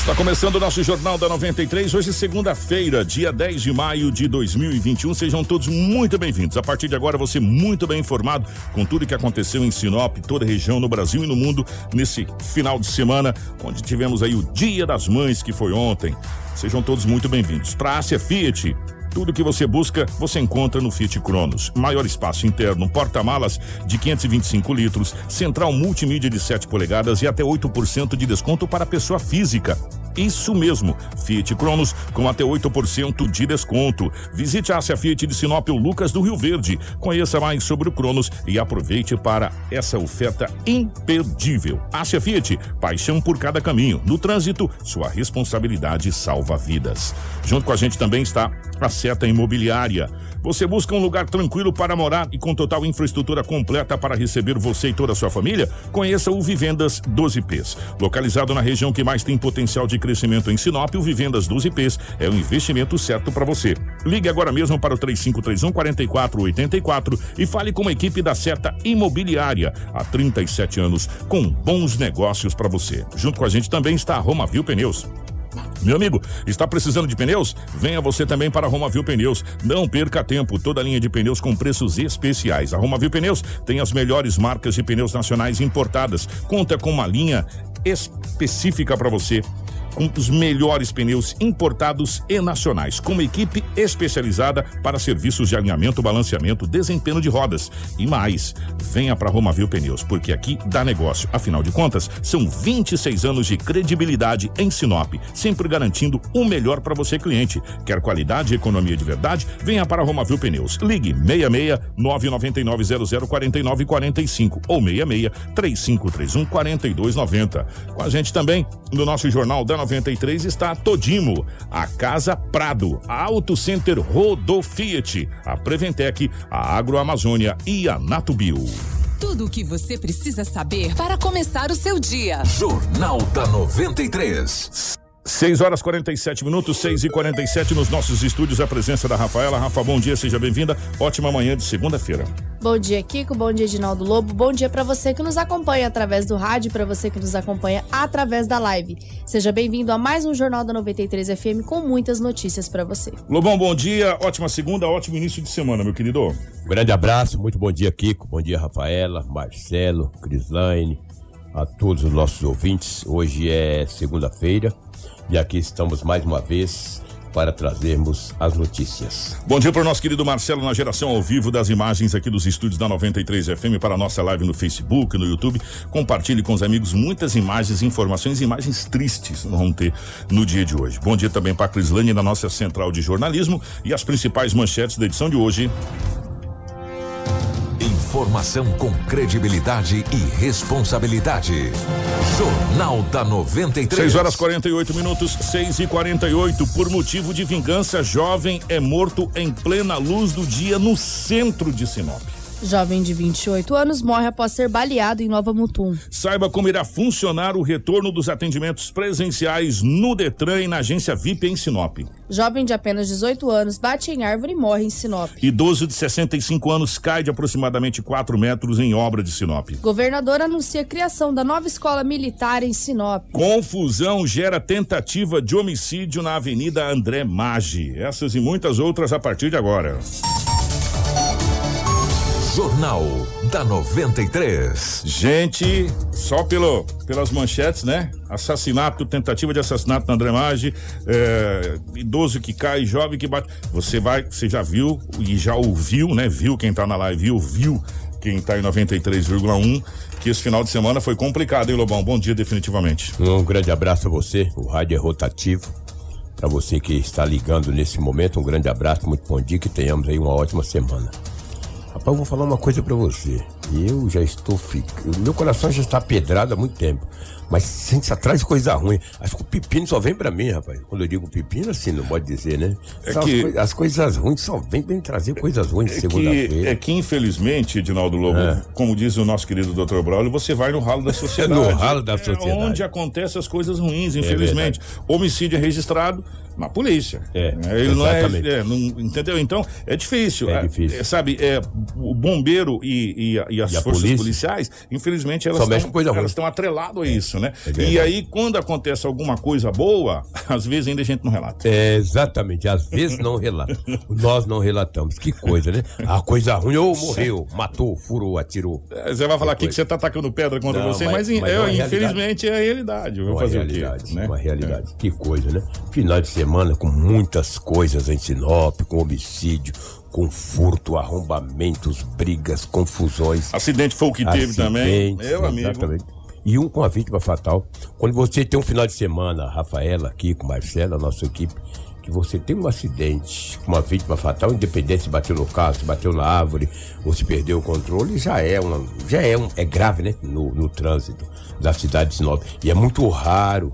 Está começando o nosso Jornal da 93, hoje segunda-feira, dia 10 de maio de 2021. Sejam todos muito bem-vindos. A partir de agora, você muito bem informado com tudo que aconteceu em Sinop, toda a região, no Brasil e no mundo, nesse final de semana, onde tivemos aí o Dia das Mães, que foi ontem. Sejam todos muito bem-vindos. Para a Fiat, tudo que você busca, você encontra no Fiat Cronos. Maior espaço interno, porta-malas de 525 litros, central multimídia de 7 polegadas e até 8% de desconto para pessoa física. Isso mesmo, Fiat Cronos com até 8% de desconto. Visite a Ásia Fiat de Sinop Lucas do Rio Verde. Conheça mais sobre o Cronos e aproveite para essa oferta imperdível. Ásia Fiat, paixão por cada caminho. No trânsito, sua responsabilidade salva vidas. Junto com a gente também está a Seta Imobiliária. Você busca um lugar tranquilo para morar e com total infraestrutura completa para receber você e toda a sua família? Conheça o Vivendas 12Ps. Localizado na região que mais tem potencial de crescimento em Sinop, o Vivendas 12Ps é o investimento certo para você. Ligue agora mesmo para o 3531 4484 e fale com a equipe da Seta Imobiliária. Há 37 anos, com bons negócios para você. Junto com a gente também está a Roma Viu Pneus. Meu amigo, está precisando de pneus? Venha você também para a Romavil Pneus. Não perca tempo, toda a linha de pneus com preços especiais. A Romavil Pneus tem as melhores marcas de pneus nacionais importadas. Conta com uma linha específica para você com os melhores pneus importados e nacionais, com uma equipe especializada para serviços de alinhamento, balanceamento, desempenho de rodas e mais. Venha para Romavil Pneus, porque aqui dá negócio. Afinal de contas, são 26 anos de credibilidade em Sinop, sempre garantindo o melhor para você cliente. Quer qualidade e economia de verdade? Venha para Romavil Pneus. Ligue 66 999 00 49 45 ou 66 3531 4290. Com a gente também no nosso jornal da 93 está a Todimo, a Casa Prado, a Auto Center Rodo Fiat, a Preventec, a Agroamazônia e a Natubio. Tudo o que você precisa saber para começar o seu dia. Jornal da 93. 6 horas 47 minutos, 6 e 47 nos nossos estúdios. A presença da Rafaela. Rafa, bom dia, seja bem-vinda. Ótima manhã de segunda-feira. Bom dia, Kiko. Bom dia, Edinaldo Lobo. Bom dia para você que nos acompanha através do rádio, para você que nos acompanha através da live. Seja bem-vindo a mais um Jornal da 93 FM com muitas notícias para você. Lobão, bom dia, ótima segunda, ótimo início de semana, meu querido. Um grande abraço, muito bom dia, Kiko. Bom dia, Rafaela, Marcelo, Crislaine, a todos os nossos ouvintes. Hoje é segunda-feira e aqui estamos mais uma vez para trazermos as notícias. Bom dia para o nosso querido Marcelo na geração ao vivo das imagens aqui dos estúdios da 93 FM para a nossa live no Facebook, no YouTube. Compartilhe com os amigos muitas imagens, informações, imagens tristes vamos ter no dia de hoje. Bom dia também para a Crislane na nossa central de jornalismo e as principais manchetes da edição de hoje. Informação com credibilidade e responsabilidade. Jornal da 93. 6 horas 48 minutos, 6 e 48 Por motivo de vingança, jovem é morto em plena luz do dia no centro de Sinop. Jovem de 28 anos morre após ser baleado em Nova Mutum. Saiba como irá funcionar o retorno dos atendimentos presenciais no Detran e na agência VIP em Sinop. Jovem de apenas 18 anos bate em árvore e morre em Sinop. Idoso de 65 anos cai de aproximadamente 4 metros em obra de Sinop. Governador anuncia a criação da nova escola militar em Sinop. Confusão gera tentativa de homicídio na Avenida André Maggi. Essas e muitas outras a partir de agora. Jornal da 93. Gente, só pelo, pelas manchetes, né? Assassinato, tentativa de assassinato na André Maggi, é, idoso que cai, jovem que bate. Você vai, você já viu e já ouviu, né? Viu quem tá na live, viu, viu quem tá em 93,1 que esse final de semana foi complicado, hein, Lobão? Bom dia, definitivamente. Um grande abraço a você, o rádio é rotativo. Para você que está ligando nesse momento, um grande abraço, muito bom dia, que tenhamos aí uma ótima semana. Rapaz, eu vou falar uma coisa para você. Eu já estou ficando. Meu coração já está pedrado há muito tempo. Mas sente atrás de coisa ruim. Acho que o pepino só vem pra mim, rapaz. Quando eu digo pepino, assim, não pode dizer, né? É que- as, coi- as coisas ruins só vêm pra trazer coisas ruins de É que, segunda-feira. é que, infelizmente, Edinaldo Lobo, É. como diz o nosso querido Dr. Braulio, você vai no ralo da sociedade. No ralo da É sociedade. onde acontecem as coisas ruins, infelizmente. Homicídio é registrado na polícia. É, Ele não é, é, não- entendeu? Então, é difícil. É É, difícil. é, sabe, é, o bombeiro e, e- e as E forças polícia? policiais, infelizmente, elas estão com coisa ruim. elas estão atreladas a isso, né? é e aí, quando acontece alguma coisa boa, às vezes ainda a gente não relata. É, exatamente, às vezes não relata. Nós não relatamos. Que coisa, né? A coisa ruim, ou morreu, matou, furou, atirou. É, Você vai falar aqui que você tá atacando pedra contra Não, você, mas- mas, mas é, é infelizmente é a realidade. Vou Uma fazer realidade, o quê? Né? uma realidade. Que coisa, né? Final de semana com muitas coisas em Sinop, com homicídio, com furto, arrombamentos, brigas, confusões. Acidente foi o que teve também. Meu amigo. Exatamente. E um com a vítima fatal. Quando você tem um final de semana, Rafaela aqui com Marcela, nossa equipe, que você tem um acidente com uma vítima fatal, independente se bateu no carro, se bateu na árvore ou se perdeu o controle, já é uma, já é um, é grave, né? No, no trânsito da cidade de Sinop. E é muito raro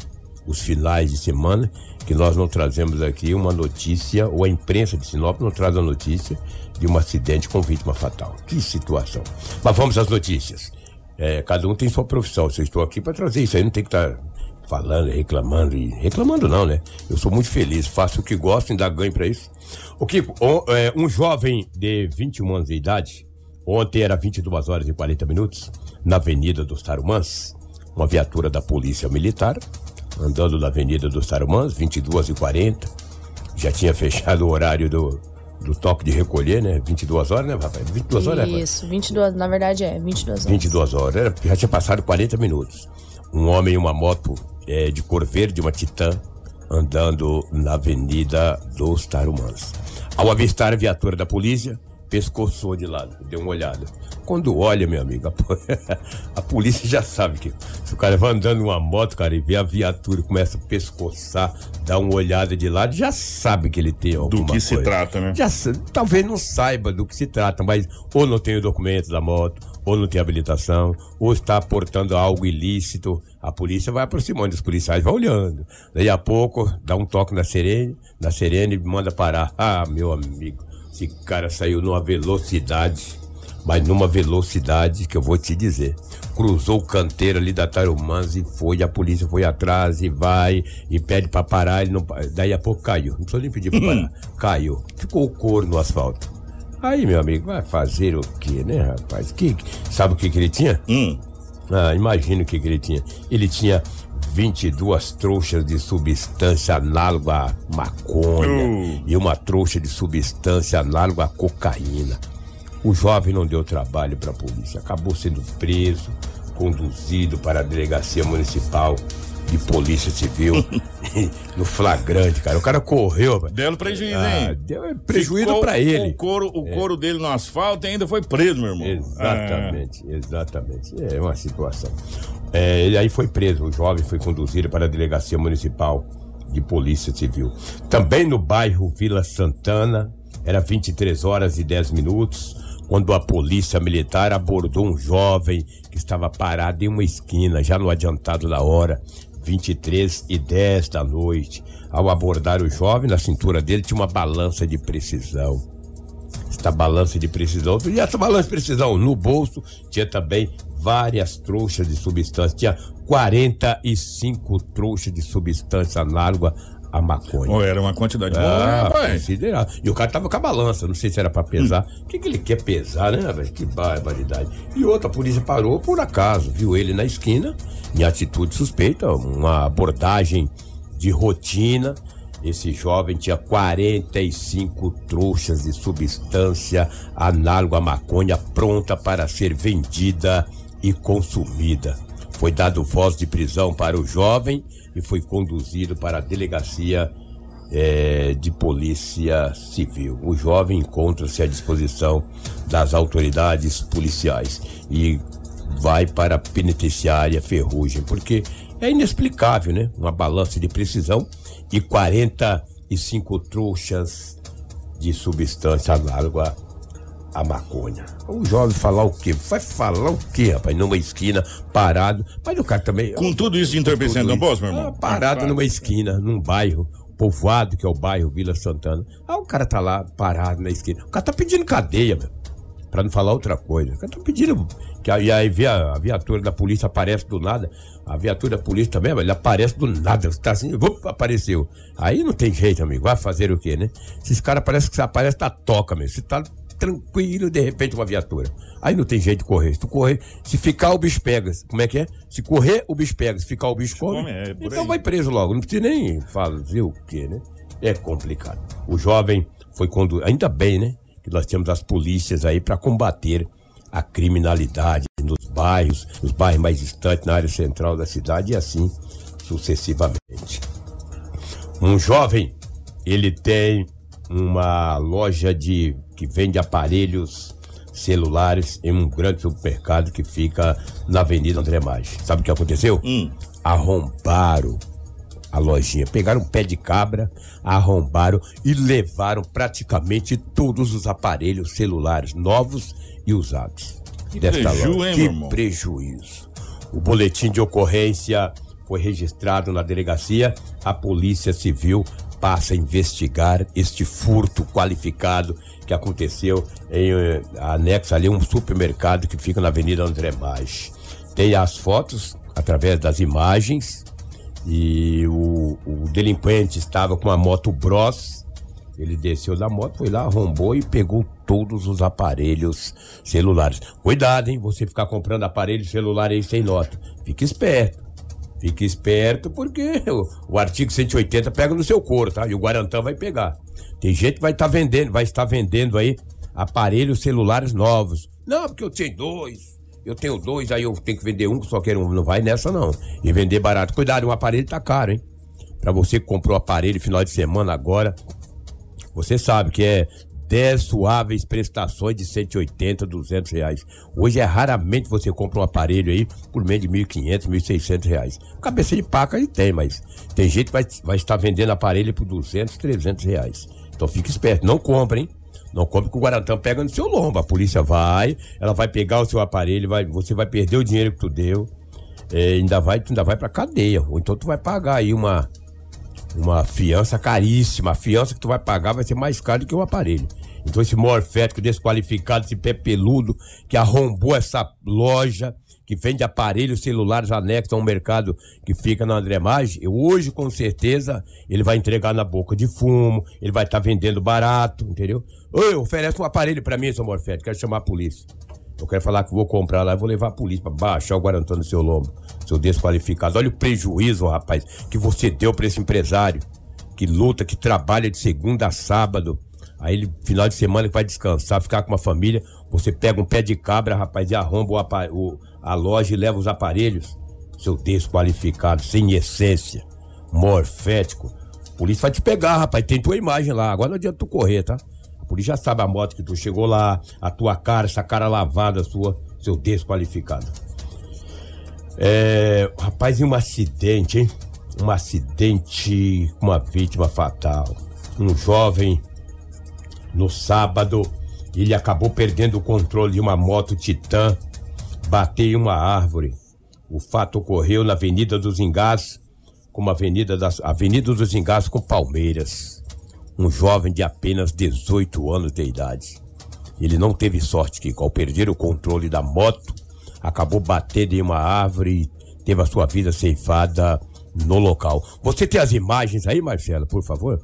os finais de semana que nós não trazemos aqui uma notícia, ou a imprensa de Sinop não traz a notícia de um acidente com vítima fatal. Que situação. Mas vamos às notícias. É, cada um tem sua profissão. Eu estou aqui para trazer isso aí, não tem que estar falando, reclamando e. Reclamando não, né? Eu sou muito feliz, faço o que gosto, ainda ganho para isso. O Kiko, o- é, um jovem de 21 anos de idade, ontem era 22 horas e 40 minutos, na Avenida dos Tarumãs, uma viatura da Polícia Militar, andando na Avenida dos Tarumãs, 22 e 40 já tinha fechado o horário do, do toque de recolher, né? 22 horas, né, Rafael? 22 horas, né? Isso, 22, na verdade é, 22 horas. 22 horas. Era, já tinha passado 40 minutos. Um homem em uma moto eh, de cor verde, uma Titan, andando na Avenida dos Tarumãs. Ao avistar a viatura da polícia, pescoçou de lado, deu uma olhada. Quando olha, meu amigo, a, a polícia já sabe que se o cara vai andando numa moto, cara, e vê a viatura e começa a pescoçar, dá uma olhada de lado, já sabe que ele tem alguma que se coisa. trata, né? Já talvez não saiba do que se trata, mas ou não tem o documento da moto, ou não tem habilitação, ou está portando algo ilícito. A polícia vai aproximando, os policiais vão olhando. Daí a pouco dá um toque na sirene, na sirene e manda parar. Ah, meu amigo, esse cara saiu numa velocidade, mas numa velocidade que eu vou te dizer. Cruzou o canteiro ali da Tarumãs e foi, a polícia foi atrás e vai e pede pra parar, ele não, daí a pouco caiu. Não precisa nem pedir pra parar. Caiu. Ficou o couro no asfalto. Aí, meu amigo, vai fazer o quê, né, rapaz? Que, sabe o que, que ele tinha? Hum. Ah, imagina o que, que ele tinha. Ele tinha 22 trouxas de substância análoga à maconha Uh. e uma trouxa de substância análoga à cocaína. O jovem não deu trabalho para a polícia, acabou sendo preso, conduzido para a delegacia municipal de polícia civil no flagrante, cara. O cara correu. Deram prejuízo, Ah, hein? deu prejuízo para ele. O couro, o couro dele no asfalto e ainda foi preso, meu irmão. Exatamente, exatamente. É uma situação. É, ele aí foi preso, o jovem foi conduzido para a delegacia municipal de polícia civil. Também no bairro Vila Santana, era 23 horas e 10 minutos, quando a polícia militar abordou um jovem que estava parado em uma esquina, já no adiantado da hora, 23 e 10 da noite. Ao abordar o jovem, na cintura dele tinha uma balança de precisão esta balança de precisão. E essa balança de precisão no bolso tinha também várias trouxas de substância. Tinha 45 trouxas de substância análoga à maconha. Ou era uma quantidade Ah, considerável. E o cara tava com a balança, não sei se era pra pesar. O que, que ele quer pesar, né, velho? Que barbaridade. E outra, a polícia parou por acaso, viu ele na esquina, em atitude suspeita, uma abordagem de rotina. Esse jovem tinha 45 trouxas de substância análoga à maconha pronta para ser vendida e consumida. Foi dado voz de prisão para o jovem e foi conduzido para a delegacia eh, de polícia civil. O jovem encontra-se à disposição das autoridades policiais e vai para a penitenciária Ferrugem, porque é inexplicável, né? Uma balança de precisão e 45 trouxas de substância análoga à maconha. O jovem falar o quê? Vai falar o quê, rapaz? Numa esquina, parado. Mas o cara também. Com tudo isso de entorpecendo não posso, meu irmão? Ah, parado Ah, numa esquina, num bairro povoado, que é o bairro Vila Santana. Ah, o cara tá lá parado na esquina. O cara tá pedindo cadeia, meu. Pra não falar outra coisa. O cara tá pedindo. Que aí, aí vê a, a viatura da polícia aparece do nada. A viatura da polícia também, ele aparece do nada. Tá assim, vup, apareceu. Aí não tem jeito, amigo. Vai fazer o quê, né? Esses caras parecem que aparece da toca, meu. Você tá tranquilo, de repente uma viatura. Aí não tem jeito de correr. Se tu correr, se ficar o bicho pega. Como é que é? Se correr, o bicho pega. Se ficar o bicho come. come, é, então aí. vai preso logo. Não precisa nem fazer o quê, né? É complicado. O jovem foi conduzido. Ainda bem, né? Que nós temos as polícias aí para combater a criminalidade nos bairros, nos bairros mais distantes, na área central da cidade e assim sucessivamente. Um jovem, ele tem uma loja de que vende aparelhos celulares em um grande supermercado que fica na Avenida André Maggi. Sabe o que aconteceu? Arrombaram a lojinha, pegaram um pé de cabra, arrombaram e levaram praticamente todos os aparelhos celulares novos e usados. Que desta preju, loja. hein, que irmão? prejuízo. O boletim de ocorrência foi registrado na delegacia. A Polícia Civil passa a investigar este furto qualificado que aconteceu em eh, anexo ali um supermercado que fica na Avenida André Maggi. Tem as fotos através das imagens e o, o delinquente estava com uma moto Bros. Ele desceu da moto, foi lá, arrombou e pegou todos os aparelhos celulares. Cuidado, hein? Você ficar comprando aparelho celular aí sem nota. Fique esperto. Fique esperto porque o, o artigo 180 pega no seu couro, tá? E o Guarantã vai pegar. Tem gente que vai estar vendendo, vai estar vendendo aí aparelhos celulares novos. Não, porque eu tenho dois. Eu tenho dois, aí eu tenho que vender um, só quero um. Não vai nessa, não. E vender barato. Cuidado, o aparelho tá caro, hein? Pra você que comprou o aparelho final de semana agora, você sabe que é 10 suaves prestações de 180, 200 reais. Hoje é raramente você compra um aparelho aí por meio de 1.500, 1.600 reais. Cabeça de paca aí tem, mas tem gente que vai, vai estar vendendo aparelho por 200, 300 reais. Então fique esperto, não compre, hein? Não compre que o Guarantã pega no seu lombo. A polícia vai, ela vai pegar o seu aparelho, vai, você vai perder o dinheiro que tu deu. é, ainda vai, ainda vai pra cadeia. Ou então tu vai pagar aí uma, uma fiança caríssima. A fiança que tu vai pagar vai ser mais cara do que o aparelho. Então esse morfético desqualificado, esse pé peludo que arrombou essa loja que vende aparelhos celulares anexos a um mercado que fica na André Maggi, hoje com certeza ele vai entregar na boca de fumo, ele vai estar vendendo barato, entendeu? Oi, oferece um aparelho pra mim, seu morfético, quero chamar a polícia. Eu quero falar que vou comprar lá, vou levar a polícia pra baixar o Guarantã no seu lombo, seu desqualificado. Olha o prejuízo, rapaz, que você deu pra esse empresário que luta, que trabalha de segunda a sábado. Aí ele, final de semana, ele vai descansar, ficar com uma família. Você pega um pé de cabra, rapaz, e arromba o o- a loja e leva os aparelhos. Seu desqualificado, sem essência, morfético. A polícia vai te pegar, rapaz. Tem tua imagem lá. Agora não adianta tu correr, tá? A polícia já sabe a moto que tu chegou lá, a tua cara, essa cara lavada sua, seu desqualificado. É, rapaz, e um acidente, hein? Um acidente com uma vítima fatal. Um jovem, no sábado, ele acabou perdendo o controle de uma moto Titan, bateu em uma árvore. O fato ocorreu na Avenida dos Engás, como Avenida das Avenida dos Engás com Palmeiras. Um jovem de apenas 18 anos de idade. Ele não teve sorte que, ao perder o controle da moto, acabou batendo em uma árvore e teve a sua vida ceifada no local. Você tem as imagens aí, Marcela, por favor?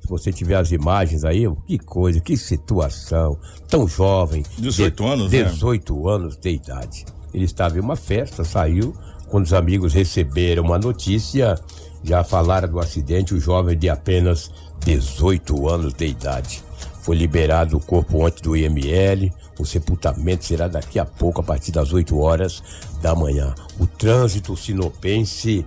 Se você tiver as imagens aí, que coisa, que situação. Tão jovem. 18 anos, né? 18 anos de idade. Ele estava em uma festa, saiu. Quando os amigos receberam uma notícia, já falaram do acidente. O jovem de apenas 18 anos de idade. Foi liberado o corpo ontem do IML. O sepultamento será daqui a pouco, a partir das 8 horas da manhã. O trânsito sinopense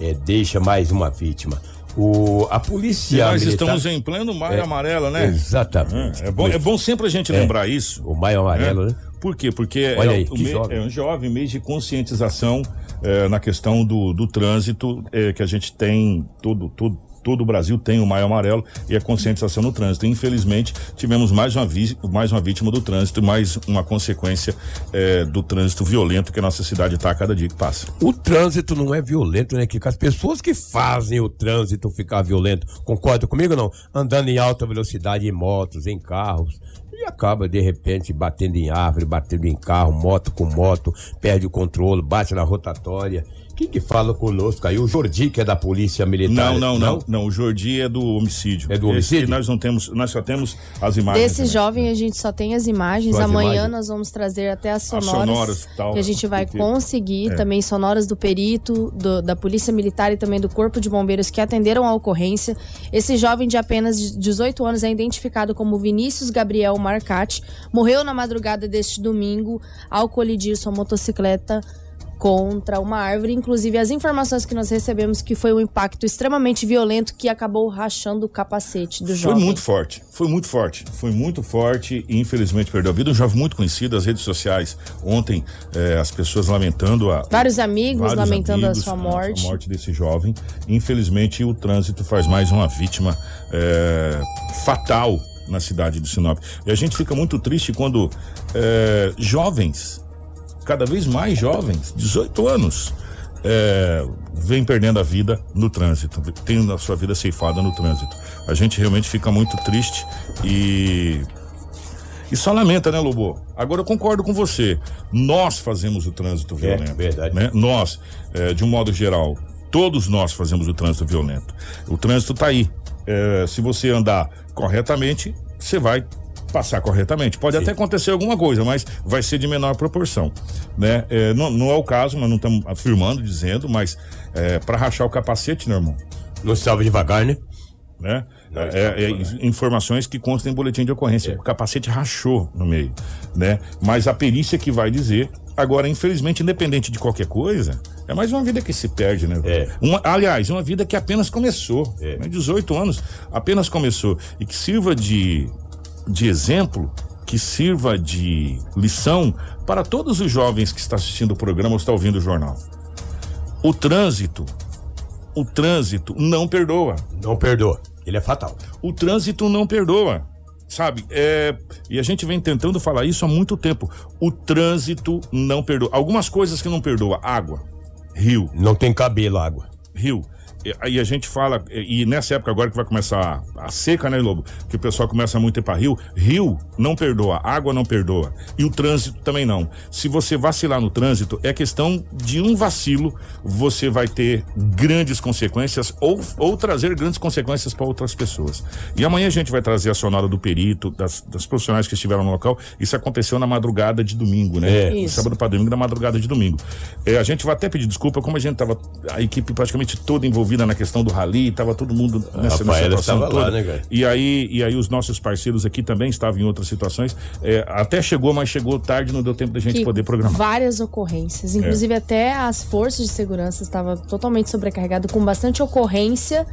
eh, deixa mais uma vítima. O, a E polícia. nós militar- estamos em pleno maio É, amarelo, né? Exatamente. É bom, é bom sempre a gente É. lembrar isso. O maio amarelo, É. né? Por quê? Porque Olha é, aí, o me- é um jovem mês de conscientização eh, na questão do, do trânsito, eh, que a gente tem todo, todo, todo o Brasil tem o Maio Amarelo e a conscientização no trânsito. Infelizmente, tivemos mais uma, mais uma vítima do trânsito, mais uma consequência eh, do trânsito violento que a nossa cidade está a cada dia que passa. O trânsito não é violento, né, Kiko? As pessoas que fazem o trânsito ficar violento, concorda comigo ou não? Andando em alta velocidade em motos, em carros, e acaba de repente batendo em árvore, batendo em carro, moto com moto, perde o controle, bate na rotatória. Quem que fala conosco aí? O Jordi, que é da Polícia Militar. Não, não, não, não. O Jordi é do homicídio. É do Esse homicídio? nós não temos, nós só temos as imagens. Desse também. jovem a gente só tem as imagens. As Amanhã imagens? nós vamos trazer até as sonoras, sonoras, tal, que a gente vai conseguir. é. Também sonoras do perito, do- da Polícia Militar e também do Corpo de Bombeiros que atenderam a ocorrência. Esse jovem de apenas 18 anos é identificado como Vinícius Gabriel Marcati. Morreu na madrugada deste domingo ao colidir sua motocicleta contra uma árvore. Inclusive, as informações que nós recebemos que foi um impacto extremamente violento que acabou rachando o capacete do Foi jovem. muito forte, foi muito forte, foi muito forte e infelizmente perdeu a vida. Um jovem muito conhecido, as redes sociais ontem, eh, as pessoas lamentando a. Vários amigos vários lamentando amigos, a sua morte. A morte desse jovem. Infelizmente, o trânsito faz mais uma vítima eh, fatal na cidade de Sinop. E a gente fica muito triste quando eh, jovens, cada vez mais jovens, 18 anos, é, vem perdendo a vida no trânsito, tem a sua vida ceifada no trânsito. A gente realmente fica muito triste e. E só lamenta, né, Lobo? Agora eu concordo com você. Nós fazemos o trânsito violento. verdade. Né? Nós, é, de um modo geral, todos nós fazemos o trânsito violento. O trânsito tá aí. É, se você andar corretamente, você vai passar corretamente. Pode até acontecer alguma coisa, mas vai ser de menor proporção, né? É, não, não é o caso, mas não estamos afirmando, dizendo, mas é, para rachar o capacete, meu irmão, Não estava devagar, né? né? É, é, é, informações que constam em boletim de ocorrência. O capacete rachou no meio, né? Mas a perícia que vai dizer. Agora, infelizmente, independente de qualquer coisa, é mais uma vida que se perde, né? É. Uma, aliás, uma vida que apenas começou. É. Né? 18 anos apenas começou. E que sirva de, de exemplo, que sirva de lição para todos os jovens que estão assistindo o programa ou estão ouvindo o jornal. O trânsito, o trânsito não perdoa Não perdoa. Ele é fatal. o trânsito não perdoa. Sabe? É, e a gente vem tentando falar isso há muito tempo. O trânsito não perdoa. Algumas coisas que não perdoa. Água, rio, Não tem cabelo água. rio. E- Aí a gente fala, e nessa época agora que vai começar a, seca, né, Lobo? Que o pessoal começa muito a ir pra rio. Rio não perdoa, água não perdoa. E o trânsito também não. Se você vacilar no trânsito, é questão de um vacilo, você vai ter grandes consequências ou, ou trazer grandes consequências para outras pessoas. E amanhã a gente vai trazer a sonora do perito, das, das profissionais que estiveram no local. Isso aconteceu na madrugada de domingo, né? É. Isso. Sábado para domingo, da madrugada de domingo. É, a gente vai até pedir desculpa, como a gente tava, a equipe praticamente toda envolvida na questão do rally, tava todo mundo nessa, nessa situação estava lá, toda. né, cara? E aí, e aí os nossos parceiros aqui também estavam em outras situações. É, até chegou, mas chegou tarde, não deu tempo da gente que poder programar. várias ocorrências. Inclusive, até as forças de segurança estavam totalmente sobrecarregadas, com bastante ocorrência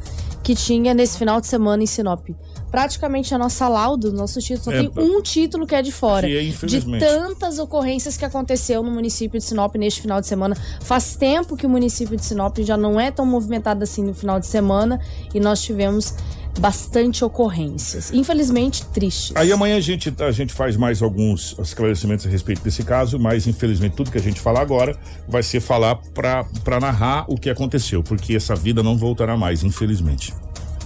que tinha nesse final de semana em Sinop. Praticamente a nossa laudo, nosso título, só É, tem um título que é de fora. é, de tantas ocorrências que aconteceu no município de Sinop neste final de semana. Faz tempo que o município de Sinop já não é tão movimentado assim no final de semana e nós tivemos bastante ocorrências. Infelizmente, tristes. Aí amanhã a gente, a gente faz mais alguns esclarecimentos a respeito desse caso, mas infelizmente tudo que a gente falar agora vai ser falar para narrar o que aconteceu, porque essa vida não voltará mais, infelizmente.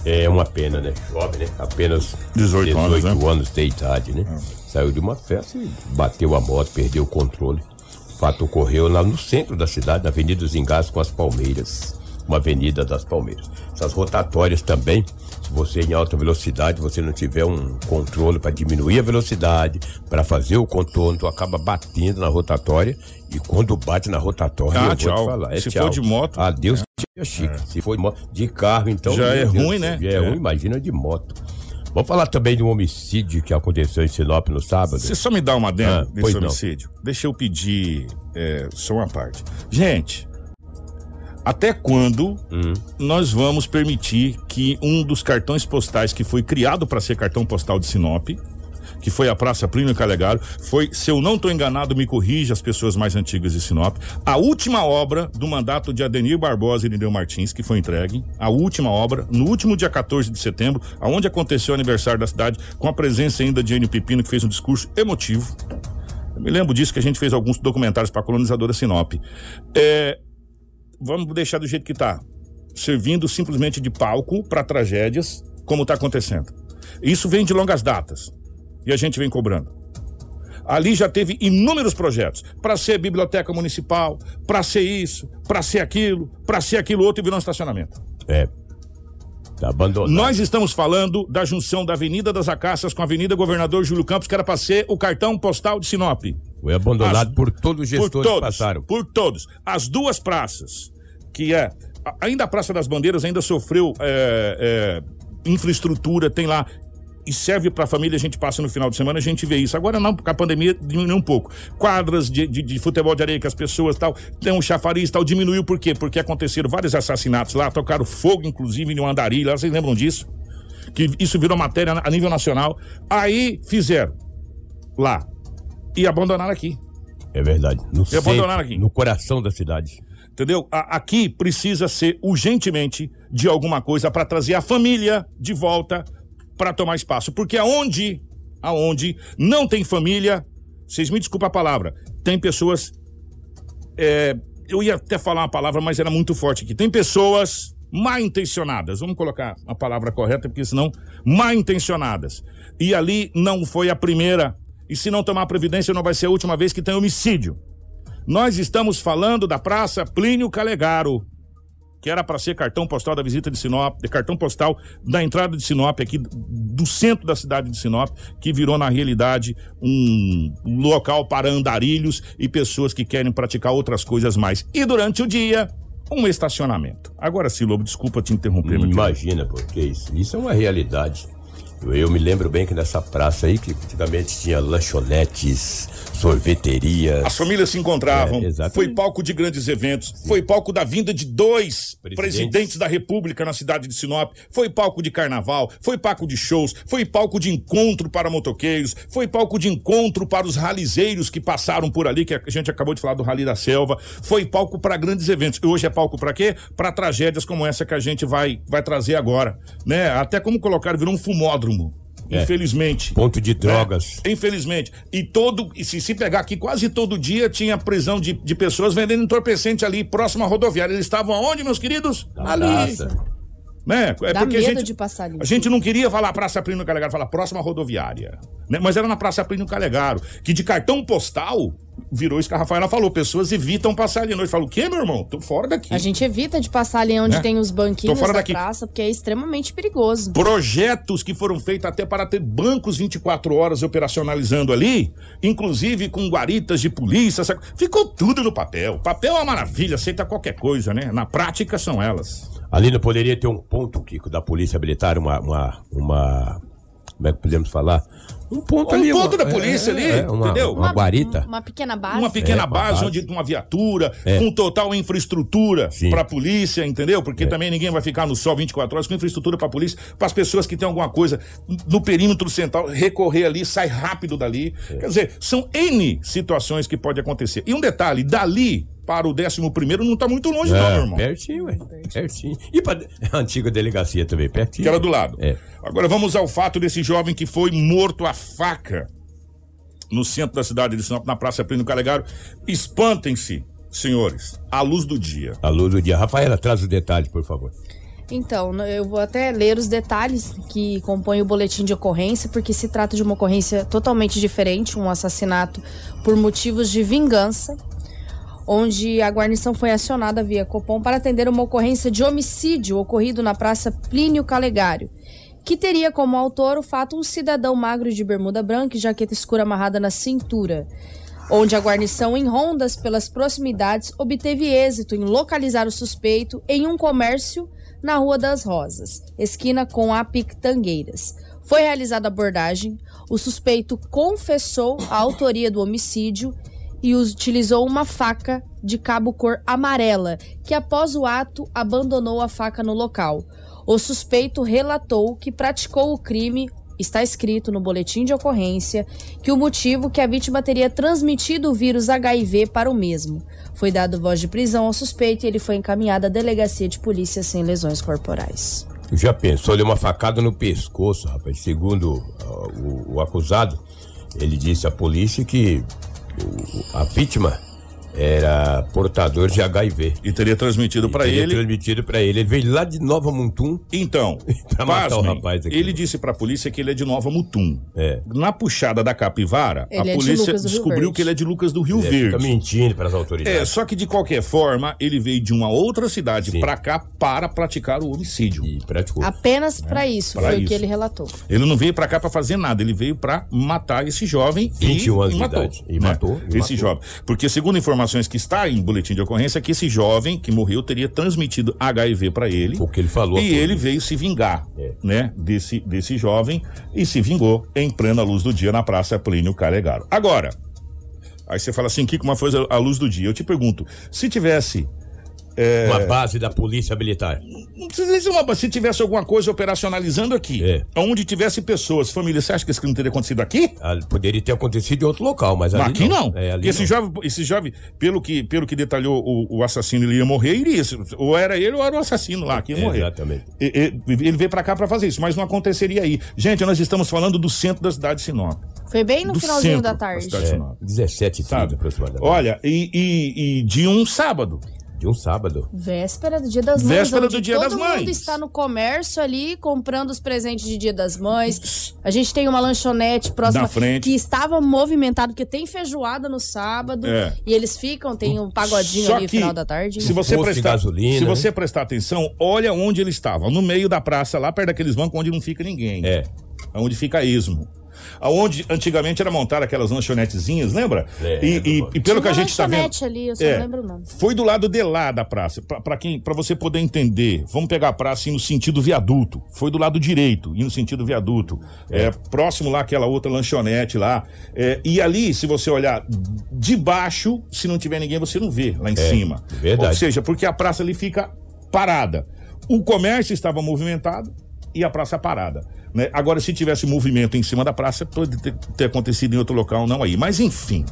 É uma pena, né? Jovem, né? Apenas 18 anos, né? anos de idade, né? Saiu de uma festa e bateu a moto, perdeu o controle. O fato ocorreu lá no centro da cidade, na Avenida dos Engás com as Palmeiras. Uma avenida das Palmeiras. Essas rotatórias também, você em alta velocidade, você não tiver um controle para diminuir a velocidade, para fazer o contorno, tu acaba batendo na rotatória e quando bate na rotatória, Ah, eu vou tchau. te falar, é Se tchau. for de moto, Adeus, dia chique. Se for de moto, de carro, então. Já é Deus ruim, né? Já é, É. ruim, imagina de moto. Vamos falar também de um homicídio que aconteceu em Sinop no sábado. Você só me dá uma Ah, dentro pois desse não. homicídio? Deixa eu pedir é, só uma parte. Gente, até quando Hum. nós vamos permitir que um dos cartões postais que foi criado para ser cartão postal de Sinop, que foi a Praça Plínio Calegaro. Foi, se eu não estou enganado, me corrija as pessoas mais antigas de Sinop, a última obra do mandato de Adenir Barbosa e Irineu Martins, que foi entregue, a última obra, no último dia 14 de setembro, aonde aconteceu o aniversário da cidade, com a presença ainda de Enio Pepino, que fez um discurso emotivo. Eu me lembro disso que a gente fez alguns documentários para a colonizadora Sinop. É, vamos deixar do jeito que está, servindo simplesmente de palco para tragédias, como está acontecendo. Isso vem de longas datas e a gente vem cobrando. Ali já teve inúmeros projetos para ser biblioteca municipal, para ser isso, para ser aquilo, para ser aquilo outro e virou um estacionamento. É. Tá abandonado. Nós estamos falando da junção da Avenida das Acácias com a Avenida Governador Júlio Campos, que era para ser o cartão postal de Sinop. Foi abandonado As- por todos os Por gestores que todos, passaram. por todos. As duas praças, que é ainda a Praça das Bandeiras ainda sofreu é, é, infraestrutura, tem lá e serve para a família, a gente passa no final de semana, a gente vê isso. Agora não, porque a pandemia diminuiu um pouco. Quadras de, de, de futebol de areia que as pessoas tal, tem um chafariz tal, diminuiu por quê? Porque aconteceram vários assassinatos lá, tocaram fogo, inclusive, em um andarilho, lá, vocês lembram disso? Que isso virou matéria a nível nacional. Aí fizeram lá e abandonaram aqui. É verdade. No, E abandonaram aqui. no coração da cidade. Entendeu? Aqui precisa ser urgentemente de alguma coisa para trazer a família de volta para tomar espaço. Porque aonde, aonde não tem família, vocês me desculpem a palavra, tem pessoas. é, eu ia até falar uma palavra, mas era muito forte aqui. Tem pessoas mal intencionadas, vamos colocar a palavra correta, porque senão, mal intencionadas. E ali não foi a primeira. E se não tomar previdência, não vai ser a última vez que tem homicídio. Nós estamos falando da Praça Plínio Calegaro, que era para ser cartão postal da visita de Sinop, de cartão postal da entrada de Sinop aqui do centro da cidade de Sinop, que virou na realidade um local para andarilhos e pessoas que querem praticar outras coisas mais. E durante o dia, um estacionamento. Agora, Silobo, desculpa te interromper. Imagina, porque isso, isso é uma realidade. Eu, me lembro bem que nessa praça aí, que antigamente tinha lanchonetes, sorveterias. As famílias se encontravam, É, foi palco de grandes eventos, foi palco da vinda de dois Presidentes. presidentes. da República na cidade de Sinop, foi palco de carnaval, foi palco de shows, foi palco de encontro para motoqueiros, foi palco de encontro para os ralizeiros que passaram por ali, que a gente acabou de falar do Rally da Selva, foi palco para grandes eventos. E hoje é palco para quê? Para tragédias como essa que a gente vai, vai trazer agora, né? Até como colocar, virou um fumódromo. É. Infelizmente. Ponto de drogas. É, infelizmente. E todo. E se, se pegar aqui, quase todo dia tinha prisão de, de pessoas vendendo entorpecente ali, próximo à rodoviária. Eles estavam aonde, meus queridos? ali. praça. Né? É Dá porque a medo gente, de passar ali. A gente não queria falar Praça Plínio Calegaro, falar próxima rodoviária. Né? Mas era na Praça Plínio Calegaro, que de cartão postal virou isso que a Rafaela falou. Pessoas evitam passar ali à noite. Fala, o quê, meu irmão? Tô fora daqui. A gente evita de passar ali onde Né? tem os banquinhos Tô fora da daqui. praça, porque é extremamente perigoso. projetos que foram feitos até para ter bancos 24 horas operacionalizando ali, inclusive com guaritas de polícia, sabe? ficou tudo no papel. Papel é uma maravilha, aceita qualquer coisa, né? Na prática são elas. Ali não poderia ter um ponto, Kiko, da polícia militar, uma. uma, uma como é que podemos falar? Um ponto Um ali. ponto uma- da polícia ali, uma, entendeu? Uma guarita. Uma pequena base. Uma pequena É, base, base. onde uma viatura, É. com total infraestrutura para a polícia, entendeu? Porque também ninguém vai ficar no sol 24 horas com infraestrutura para a polícia, para as pessoas que têm alguma coisa no perímetro central recorrer ali, sai rápido dali. Quer dizer, são N situações que pode acontecer. E um detalhe, dali para o 11 primeiro não está muito longe, não, meu É, irmão. pertinho, ué. Pertinho. E pra a antiga delegacia também, pertinho. Que era do lado. É. Agora vamos ao fato desse jovem que foi morto a faca no centro da cidade de Sinop, na Praça Plínio Calegaro. Espantem-se, senhores, à luz do dia. A luz do dia. Rafaela, traz os detalhes, por favor. Então, eu vou até ler os detalhes que compõem o boletim de ocorrência, porque se trata de uma ocorrência totalmente diferente, um assassinato por motivos de vingança, onde a guarnição foi acionada via Copom para atender uma ocorrência de homicídio ocorrido na Praça Plínio Calegário, que teria como autor o fato um cidadão magro de bermuda branca e jaqueta escura amarrada na cintura onde a guarnição em rondas pelas proximidades obteve êxito em localizar o suspeito em um comércio na Rua das Rosas, esquina com a Pictangueiras. Foi realizada a abordagem, o suspeito confessou a autoria do homicídio e utilizou uma faca de cabo cor amarela, que após o ato abandonou a faca no local. O suspeito relatou que praticou o crime está escrito no boletim de ocorrência que o motivo que a vítima teria transmitido o vírus HIV para o mesmo. Foi dado voz de prisão ao suspeito e ele foi encaminhado à delegacia de polícia sem lesões corporais. Já pensou, ele uma facada no pescoço, rapaz. Segundo uh, o, o acusado, ele disse à polícia que a vítima era portador de HIV. E teria transmitido para Teria ele. transmitido pra ele. Ele veio lá de Nova Mutum. Então, Pra matar o pasmem, rapaz aqui. ele disse pra polícia que ele é de Nova Mutum. É. Na puxada da capivara, Ele a é de polícia Lucas do Rio descobriu Verde. que ele é de Lucas do Rio Ele Verde. fica mentindo pras É, autoridades. só que de qualquer forma, ele veio de uma outra cidade Sim. pra cá para praticar o homicídio. E praticou. Apenas para isso, Pra foi o isso. que ele relatou. Ele não veio pra cá pra fazer nada, ele veio pra matar esse jovem 21 e, anos e de matou. idade. E né? matou, e esse matou. jovem. Porque segundo informações que está em boletim de ocorrência, que esse jovem que morreu teria transmitido HIV pra ele. O que ele falou. E ele veio se vingar, É. né, desse, desse jovem e se vingou em plena luz do dia na Praça Plínio Calegaro. Agora, aí você fala assim, Kiko, uma coisa à luz do dia. Eu te pergunto, se tivesse Uma base da polícia militar. não precisa dizer uma, se tivesse alguma coisa operacionalizando aqui, É. onde tivesse pessoas, família, você acha que isso crime teria acontecido aqui? Ah, Poderia ter acontecido em outro local, mas ali aqui não. É, ali esse, não. Jovem, esse jovem, pelo que, pelo que detalhou o, o assassino, ele ia morrer, iria. Ou era ele ou era o assassino lá que ia É, morrer. exatamente. E- e- Ele veio pra cá pra fazer isso, mas não aconteceria aí. Gente, nós estamos falando do centro da cidade de Sinop. Foi bem no Do finalzinho centro da da tarde. cidade. É, Sinop. 17 Sabe? aproximadamente. Olha, e, e- e de um sábado. De um sábado. Véspera do Dia das Mães. Véspera do Dia todo das Mães. mundo está no comércio ali comprando os presentes de Dia das Mães. A gente tem uma lanchonete próxima Na frente. que estava movimentado, porque tem feijoada no sábado. É. E eles ficam, tem um pagodinho Só ali no que, final da tarde. Se você, Posto prestar, gasolina, se né? você prestar atenção, olha onde ele estava. No meio da praça, lá perto daqueles bancos onde não fica ninguém. É. Onde fica a esmo. Aonde antigamente era montar aquelas lanchonetezinhas, lembra? É, e, e- lembro. e pelo Tinha que a gente está vendo. lanchonete ali, eu só É. não lembro o nome. Foi do lado de lá da praça. Pra- Pra quem, para você poder entender, vamos pegar a praça assim, no sentido viaduto. Foi do lado direito e no sentido viaduto. É. próximo lá aquela outra lanchonete lá. É, e ali, se você olhar de baixo, se não tiver ninguém, você não vê lá em cima. verdade. Ou seja, porque a praça ali fica parada. O comércio estava movimentado e a praça parada. Né? Agora, se tivesse movimento em cima da praça, pode ter, ter acontecido em outro local, não aí. Mas enfim,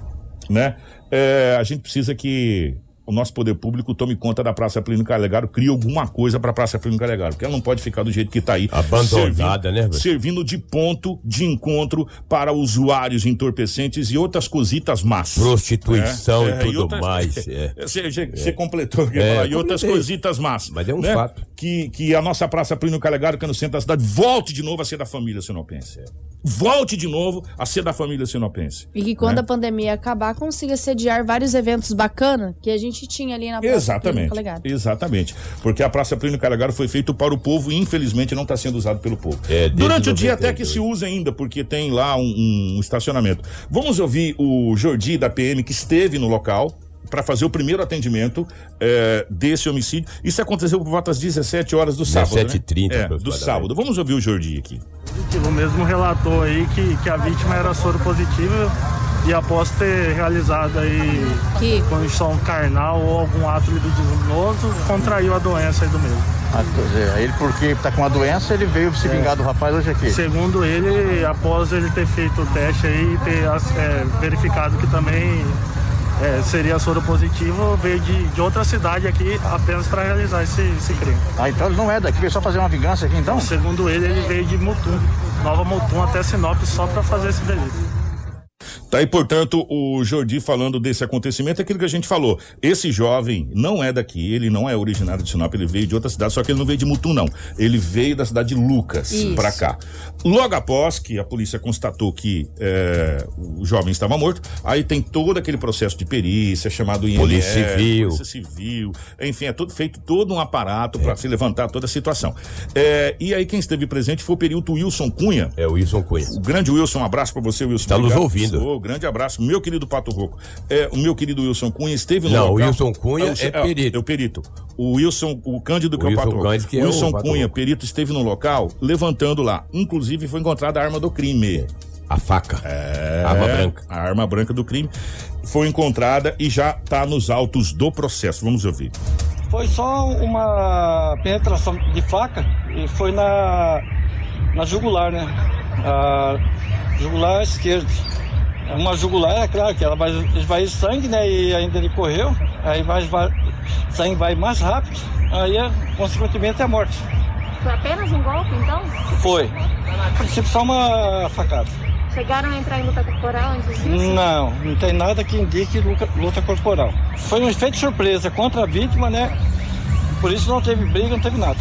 né? É, a gente precisa que o nosso poder público tome conta da Praça Plínio Calegaro, crie alguma coisa para a Praça Plínio Calegaro, porque ela não pode ficar do jeito que está aí. Abandonada, né, velho? Servindo de ponto de encontro para usuários entorpecentes e outras cositas más. Prostituição É, e é, tudo outras- mais. é. Você, você completou É, falar, e outras cositas más. Mas é um né? fato. Que, que a nossa Praça Plínio Calegaro, que é no centro da cidade, volte de novo a ser da família sinopense. Volte de novo a ser da família sinopense. E que quando né? a pandemia acabar, consiga sediar vários eventos bacanas que a gente tinha ali na Praça Exatamente. Plínio Calegaro. Exatamente. Porque a Praça Plínio Calegaro foi feito para o povo e infelizmente não está sendo usado pelo povo. É, Durante o dia 92. até que se usa ainda, porque tem lá um, um estacionamento. Vamos ouvir o Jordi da PM que esteve no local para fazer o primeiro atendimento eh, desse homicídio. Isso aconteceu por volta das 17 horas do sábado. 17h30 né? é, do sábado. Vamos ouvir o Jordi aqui. positivo mesmo relatou aí que, que a vítima era soro positiva e após ter realizado aí Que condição carnal ou algum ato libidinoso, contraiu a doença aí do mesmo. Ah, dizer, ele porque tá com a doença, ele veio se vingar do rapaz hoje aqui. Segundo ele, após ele ter feito o teste aí e ter é, verificado que também é, seria soro positivo, veio de, de outra cidade aqui apenas para realizar esse, esse crime. Ah, então ele não é daqui, veio só fazer uma vingança aqui então? Segundo ele, ele veio de Mutum, Nova Mutum até Sinop só para fazer esse delito. Tá aí, portanto, o Jordi falando desse acontecimento, é aquilo que a gente falou. Esse jovem não é daqui, ele não é originário de Sinop, ele veio de outra cidade, só que ele não veio de Mutum, não. Ele veio da cidade de Lucas pra cá. Logo após que a polícia constatou que é, o jovem estava morto, aí tem todo aquele processo de perícia, chamado IML, Polícia Civil. Polícia Civil, enfim, é tudo feito todo um aparato para se levantar toda a situação. É, e aí quem esteve presente foi o perito Wilson Cunha, É o Wilson Cunha. o grande Wilson, um abraço pra você, Wilson. Tá nos ouvindo. Grande abraço, meu querido Pato Roco. É, o meu querido Wilson Cunha esteve no Não, local. o Wilson Cunha o- é perito. É o perito. O Wilson, o Cândido que O é o Wilson Pato Roco. Cândido que é o Wilson Pato Cunha, Roco. perito, esteve no local levantando lá. Inclusive foi encontrada a arma do crime. A faca. É, Arma branca. A arma branca do crime foi encontrada e já tá nos autos do processo. Vamos ouvir. Foi só uma penetração de faca e foi na, na jugular, né? A jugular esquerda. Uma jugular, é claro que ela vai esvair sangue, né? E ainda ele correu, aí vai esva- sangue vai mais rápido, aí é, consequentemente é a morte. Foi apenas um golpe, então? Foi. A princípio só uma facada. Chegaram a entrar em luta corporal antes disso? Não, não tem nada que indique luta, luta corporal. Foi um efeito surpresa contra a vítima, né? Por isso não teve briga, não teve nada.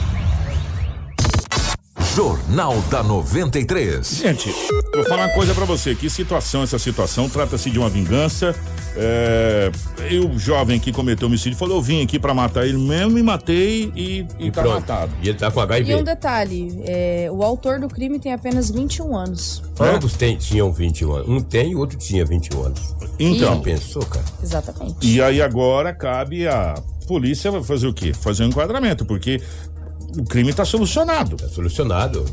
Jornal da 93. Gente, vou falar uma coisa pra você. Que situação essa situação? Trata-se de uma vingança. É, e o jovem que cometeu homicídio falou: Eu vim aqui pra matar ele mesmo e matei e, e, tá pronto. matado. E ele tá com HIV. E um detalhe, é, o autor do crime tem apenas 21 anos. Ambos tem, tinham 21 anos. Um tem e o outro tinha 21 anos. Então. Já pensou, cara? Exatamente. E aí agora cabe a polícia fazer o quê? Fazer um enquadramento, porque o crime tá solucionado. Tá solucionado.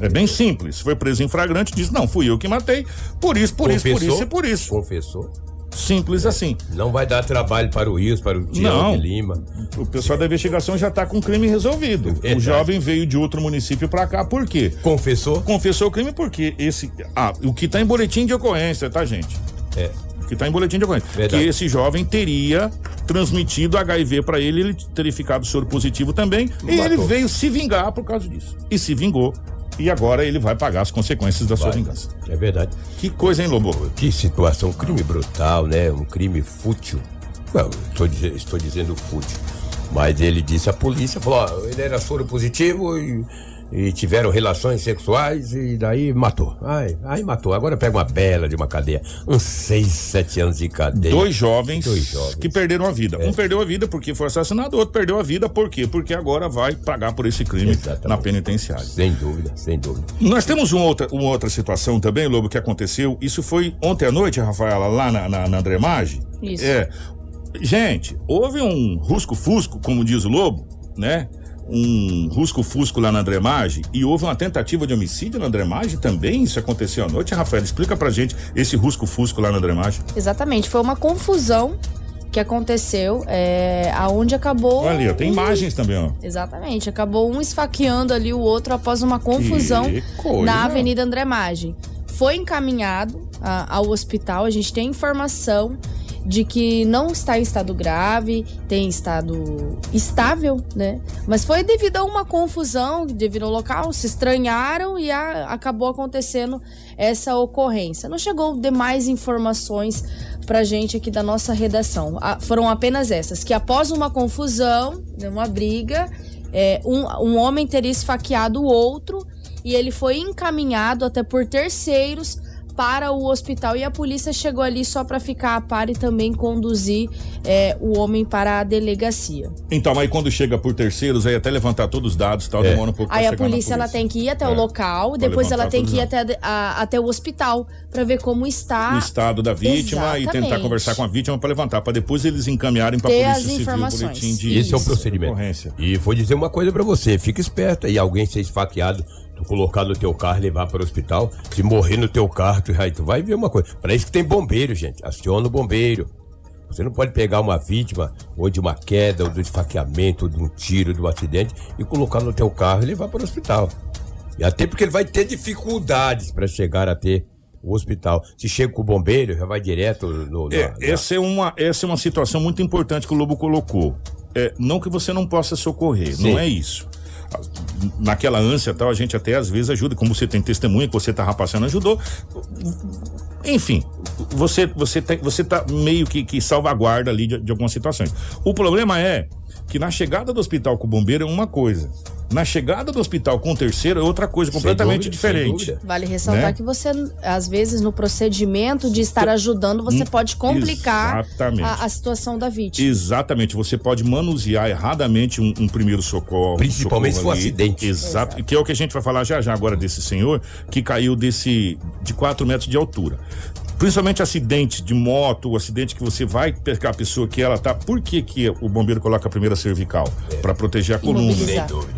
É bem simples. Foi preso em flagrante, disse: Não, fui eu que matei. Por isso, por isso, por Confessou? isso e por isso. Confessou. Simples assim. Não vai dar trabalho para o Rios, para o Tião de Lima. O pessoal da investigação já tá com o crime resolvido. O Verdade. jovem veio de outro município pra cá, por quê? Confessou? Confessou o crime porque esse. Ah, o que tá em boletim de ocorrência, tá, gente? É. Que tá em boletim de ocorrência. Verdade. Que esse jovem teria transmitido HIV pra ele, ele teria ficado soro positivo também. E ele veio se vingar por causa disso. E se vingou. E agora ele vai pagar as consequências da sua Vai. vingança. É verdade. Que coisa, hein, Lobo? Que situação, um crime brutal, né? Um crime fútil. Não, estou, estou dizendo fútil. Mas ele disse à polícia, falou, ó, ele era soro positivo e, e tiveram relações sexuais e daí matou. Ai, aí matou. Agora pega uma bela de uma cadeia. Uns seis, sete anos de cadeia. Dois jovens, Dois jovens. que perderam a vida. É. Um perdeu a vida porque foi assassinado, o outro perdeu a vida por quê? Porque agora vai pagar por esse crime Exatamente. na penitenciária. Sem dúvida, sem dúvida. Nós temos uma outra, uma outra situação também, Lobo, que aconteceu. Isso foi ontem à noite, Rafaela, lá na, na, na Andremage. Isso. É. Gente, houve um rusco-fusco, como diz o Lobo, né? Um rusco-fusco lá na Andremage e houve uma tentativa de homicídio na Andremage também. Isso aconteceu à noite, Rafaela. Explica pra gente esse rusco-fusco lá na Andremage. Exatamente, foi uma confusão que aconteceu, é, aonde acabou. Olha ali, ó, tem um- imagens também, ó. Exatamente, acabou um esfaqueando ali o outro após uma confusão na Avenida André Maggi. Foi encaminhado ah, ao hospital, a gente tem informação de que não está em estado grave, tem estado estável, né? Mas foi devido a uma confusão, devido ao local, se estranharam e a- acabou acontecendo essa ocorrência. Não chegou demais informações pra gente aqui da nossa redação. Ah, foram apenas essas, que após uma confusão, né, uma briga, é, um, um homem teria esfaqueado o outro e ele foi encaminhado até por terceiros para o hospital e a polícia chegou ali só para ficar a par e também conduzir é, o homem para a delegacia. Então, aí quando chega por terceiros, aí até levantar todos os dados e tal, É. demora um pouco pra Aí a na polícia, ela tem que ir até o É. local, Pra depois ela tem que ir até, a- até o hospital para ver como está o estado da vítima e tentar Exatamente. conversar com a vítima para levantar, para depois eles encaminharem para Ter polícia as civil informações. boletim de Esse é o Isso. procedimento. E vou dizer uma coisa pra você, fica esperto aí, alguém ser esfaqueado, tu colocar no teu carro e levar para o hospital, se morrer no teu carro, tu, aí tu vai ver uma coisa. Pra isso que tem bombeiro, gente, aciona o bombeiro. Você não pode pegar uma vítima, ou de uma queda, ou de um esfaqueamento, ou de um tiro, de um acidente, e colocar no teu carro e levar para o hospital. E até porque ele vai ter dificuldades para chegar até o hospital. Se chega com o bombeiro, já vai direto no... no- É, na- essa, é uma, essa é uma situação muito importante que o Lobo colocou. É, não que você não possa socorrer, Sim. não é isso. Naquela ânsia tal, a gente até às vezes ajuda, como você tem testemunha que você tava passando, ajudou. Enfim, você você tem, você tá meio que, que salvaguarda ali de, de algumas situações. O problema é que na chegada do hospital com o bombeiro é uma coisa. Na chegada do hospital com o terceiro é outra coisa completamente dúvida, diferente. Vale ressaltar Né? que você, às vezes, no procedimento de estar ajudando, você pode complicar a, a situação da vítima. Exatamente, você pode manusear erradamente um, um primeiro socorro. Principalmente socorro se for ali. acidente. Exato, que é o que a gente vai falar já já agora desse senhor que caiu desse de 4 metros de altura. Principalmente acidente de moto, o acidente que você vai pegar a pessoa que ela tá. Por que, que o bombeiro coloca a primeira cervical? Pra proteger a coluna.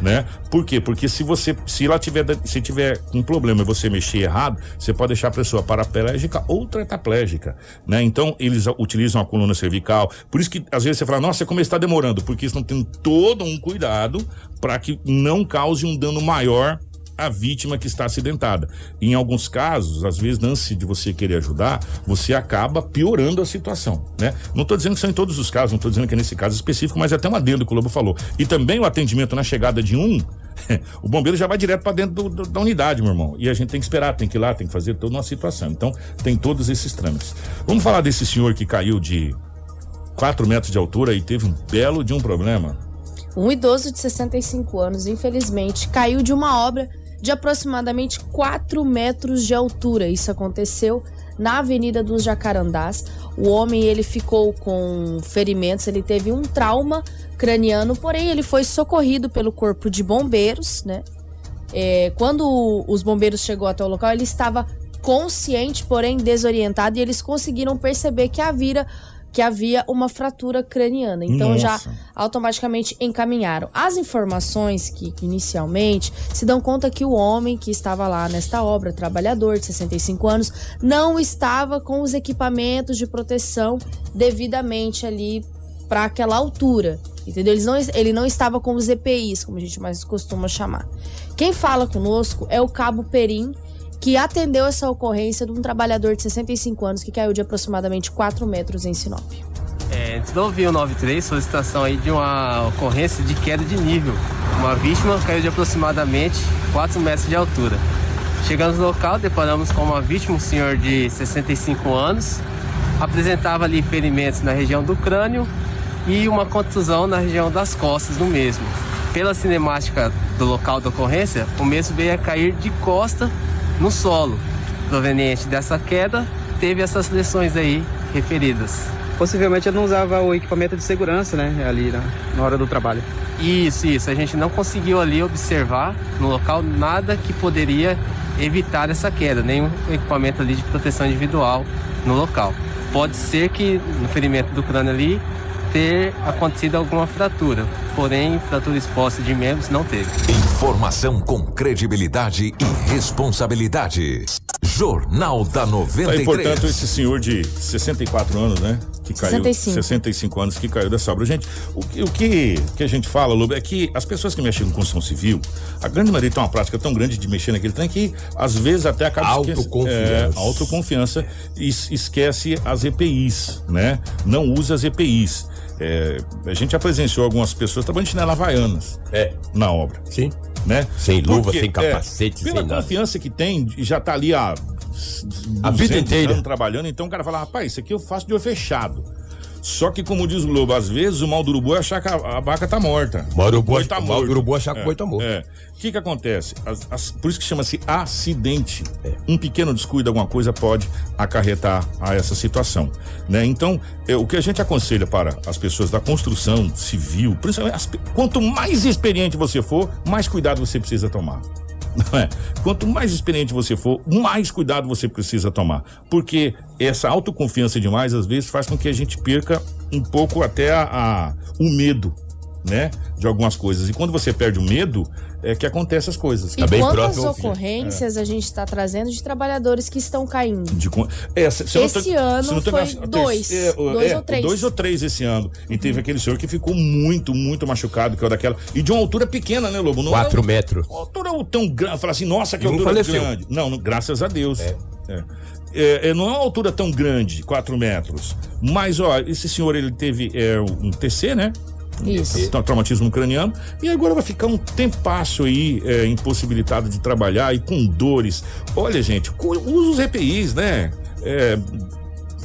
Né? Por quê? Porque se você, se ela tiver, se tiver um problema e você mexer errado, você pode deixar a pessoa paraplégica ou tetraplégica, né? Então eles utilizam a coluna cervical. Por isso que às vezes você fala, nossa, como está demorando? Porque eles não têm todo um cuidado para que não cause um dano maior a vítima que está acidentada. Em alguns casos, às vezes, antes de você querer ajudar, você acaba piorando a situação, né? Não estou dizendo que são em todos os casos, não estou dizendo que é nesse caso específico, mas é até um adendo que o Lobo falou. E também o atendimento na chegada de um, o bombeiro já vai direto para dentro do, do, da unidade, meu irmão. E a gente tem que esperar, tem que ir lá, tem que fazer toda uma situação. Então, tem todos esses trâmites. Vamos falar desse senhor que caiu de 4 metros de altura e teve um belo de um problema. Um idoso de 65 anos, infelizmente, caiu de uma obra de aproximadamente 4 metros de altura. Isso aconteceu na Avenida dos Jacarandás. O homem ele ficou com ferimentos, ele teve um trauma craniano, porém ele foi socorrido pelo corpo de bombeiros, né? É, quando os bombeiros chegou até o local, ele estava consciente, porém desorientado, e eles conseguiram perceber que havia que havia uma fratura craniana. Então já Nossa. automaticamente encaminharam. As informações que, inicialmente se dão conta que o homem que estava lá nesta obra, trabalhador de 65 anos, não estava com os equipamentos de proteção devidamente ali para aquela altura. Entendeu? Não, ele não estava com os EPIs, como a gente mais costuma chamar. Quem fala conosco é o Cabo Perim, que atendeu essa ocorrência de um trabalhador de 65 anos que caiu de aproximadamente 4 metros em Sinop. É, antes do ouvir o 93, solicitação aí de uma ocorrência de queda de nível. Uma vítima caiu de aproximadamente 4 metros de altura. Chegamos no local, deparamos com uma vítima, um senhor de 65 anos, apresentava ali ferimentos na região do crânio e uma contusão na região das costas do mesmo. Pela cinemática do local da ocorrência, o mesmo veio a cair de costa no solo. Proveniente dessa queda, teve essas lesões aí referidas. Possivelmente ele não usava o equipamento de segurança, né? Ali na, na hora do trabalho. Isso, isso. A gente não conseguiu ali observar no local nada que poderia evitar essa queda, nenhum equipamento ali de proteção individual no local. Pode ser que no ferimento do crânio ali ter acontecido alguma fratura, porém fratura exposta de membros não teve. Informação com credibilidade e responsabilidade. Jornal da Aí, 93. portanto, esse senhor de 64 anos, né? Que caiu. 65. 65 anos que caiu dessa obra. Gente, o, que- o que, que a gente fala, Lobo, é que as pessoas que mexem com construção civil, a grande maioria tem uma prática tão grande de mexer naquele trem que às vezes até acaba Autoconfiança. É, autoconfiança e es- esquece as EPIs, né? Não usa as EPIs. É, a gente já presenciou algumas pessoas trabalhando de chinelo havaianas É. na obra. Sim. Né? Sem luva, Porque, sem é, capacete, pela sem nada. confiança que tem, já tá ali há A vida 200 inteira. trabalhando, então o cara fala, rapaz, isso aqui eu faço de olho fechado. Só que, como diz o Globo, às vezes o mal do urubu é achar que a, a vaca tá morta. O urubu- boi tá o mal do urubu é achar que o boi tá morto. É. O que que acontece? As- as- por isso que chama-se acidente. É. Um pequeno descuido, alguma coisa pode acarretar a essa situação. Né? Então, é, o que a gente aconselha para as pessoas da construção civil, principalmente as quanto mais experiente você for, mais cuidado você precisa tomar. Não é? Quanto mais experiente você for, mais cuidado você precisa tomar. Porque essa autoconfiança demais, às vezes, faz com que a gente perca um pouco até a, a- o medo, né? De algumas coisas. E quando você perde o medo, é que acontecem as coisas. E quantas ocorrências a gente está trazendo de trabalhadores que estão caindo? De é, se- se não tô- Esse ano tô foi dois. terceira- Dois é, ou três. Dois ou três esse ano. E teve aquele senhor que ficou muito, muito machucado, que é o daquela. E de uma altura pequena, né, Lobo? Não Quatro é, metros. Uma altura tão grande. Falar assim, nossa, que E um altura faleceu. grande. Não, não, graças a Deus. É. É, é, não é uma altura tão grande, 4 metros. Mas, ó, esse senhor, ele teve é, um TC, né? Isso. Tra- Traumatismo craniano. E agora vai ficar um tempasso aí, é, impossibilitado de trabalhar e com dores. Olha, gente, usa os EPIs, né? É,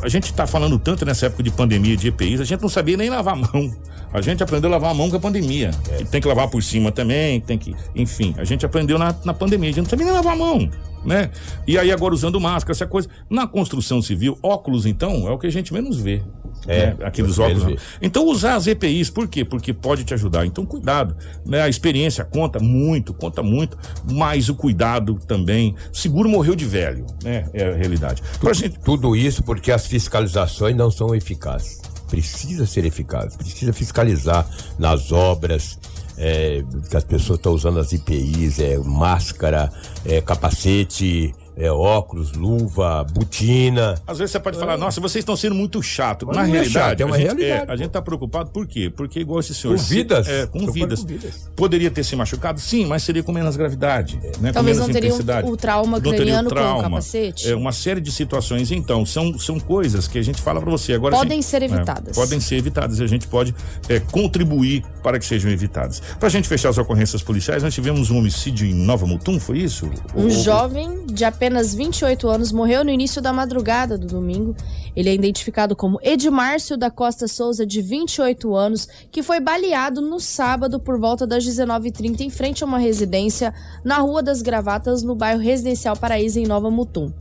a gente tá falando tanto nessa época de pandemia de EPIs, a gente não sabia nem lavar a mão. A gente aprendeu a lavar a mão com a pandemia. E tem que lavar por cima também, tem que. Enfim, a gente aprendeu na, na pandemia, a gente não sabia nem lavar a mão, né? E aí agora usando máscara, essa coisa. Na construção civil, óculos, então, é o que a gente menos vê. É, né? Aqueles óculos. Então usar as EPIs, por quê? Porque pode te ajudar. Então cuidado, né? A experiência conta muito, conta muito, mas o cuidado também. Seguro morreu de velho, né? É a realidade. Pra gente, Tudo isso porque as fiscalizações não são eficazes. Precisa ser eficaz, precisa fiscalizar nas obras. É, que as pessoas estão usando as IPIs, é, máscara, é, capacete, é, óculos, luva, botina. Às vezes você pode falar, nossa, vocês estão sendo muito chato. Mas Na não é realidade, chato, é uma a gente, realidade, a gente tá preocupado por quê? Porque igual esse senhor. Com se- vidas. É, com vidas. com vidas. Poderia ter se machucado, sim, mas seria com menos gravidade. Né? Com Talvez menos não teria o- o trauma Não teria o craniano com o trauma. capacete. É uma série de situações. Então, são, são coisas que a gente fala pra você. Agora, Podem assim, ser é, evitadas. podem ser evitadas e a gente pode é, contribuir para que sejam evitadas. Pra gente fechar as ocorrências policiais, nós tivemos um homicídio em Nova Mutum, foi isso? Um Ou- jovem de apenas 28 anos morreu no início da madrugada do domingo. Ele é identificado como Edmárcio da Costa Souza, de 28 anos, que foi baleado no sábado por volta das 19h30 em frente a uma residência na Rua das Gravatas, no bairro Residencial Paraíso, em Nova Mutum.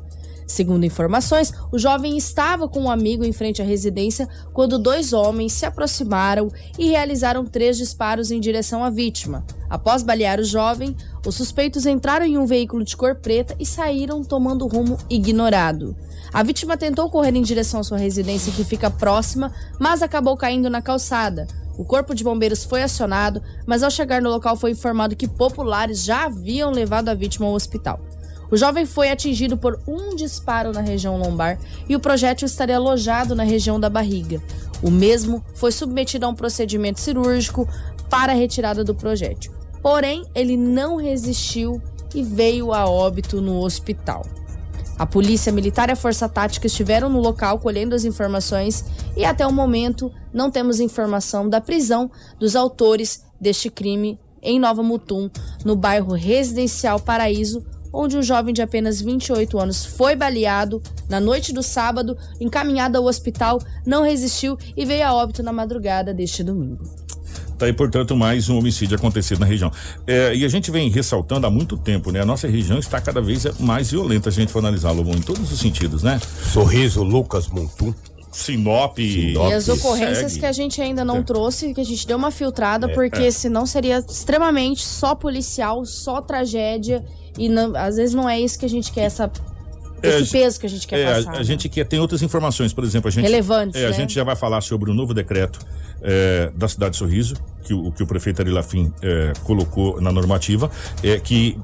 Segundo informações, o jovem estava com um amigo em frente à residência quando dois homens se aproximaram e realizaram três disparos em direção à vítima. Após balear o jovem, os suspeitos entraram em um veículo de cor preta e saíram tomando rumo ignorado. A vítima tentou correr em direção à sua residência, que fica próxima, mas acabou caindo na calçada. O corpo de bombeiros foi acionado, mas ao chegar no local foi informado que populares já haviam levado a vítima ao hospital. O jovem foi atingido por um disparo na região lombar e o projétil estaria alojado na região da barriga. O mesmo foi submetido a um procedimento cirúrgico para a retirada do projétil. Porém, ele não resistiu e veio a óbito no hospital. A polícia militar e a força tática estiveram no local colhendo as informações e até o momento não temos informação da prisão dos autores deste crime em Nova Mutum, no bairro Residencial Paraíso, onde um jovem de apenas 28 anos foi baleado na noite do sábado, encaminhado ao hospital, não resistiu e veio a óbito na madrugada deste domingo. Tá aí, portanto, mais um homicídio acontecido na região. É, e a gente vem ressaltando há muito tempo, né? A nossa região está cada vez mais violenta, a gente for analisar, Lobão, em todos os sentidos, né? Sorriso, Lucas Montum. Sinop. E as ocorrências segue. que a gente ainda não É. trouxe, que a gente deu uma filtrada, É, porque é. senão seria extremamente só policial, só tragédia. E não- às vezes não é isso que a gente quer, essa, É, esse peso que a gente quer é, a- passar. A, né? gente quer, tem outras informações, por exemplo, a gente. Relevantes, é, A né? gente já vai falar sobre o novo decreto é, da cidade de Sorriso, que o, que o prefeito Ari Lafim é, colocou na normativa, é que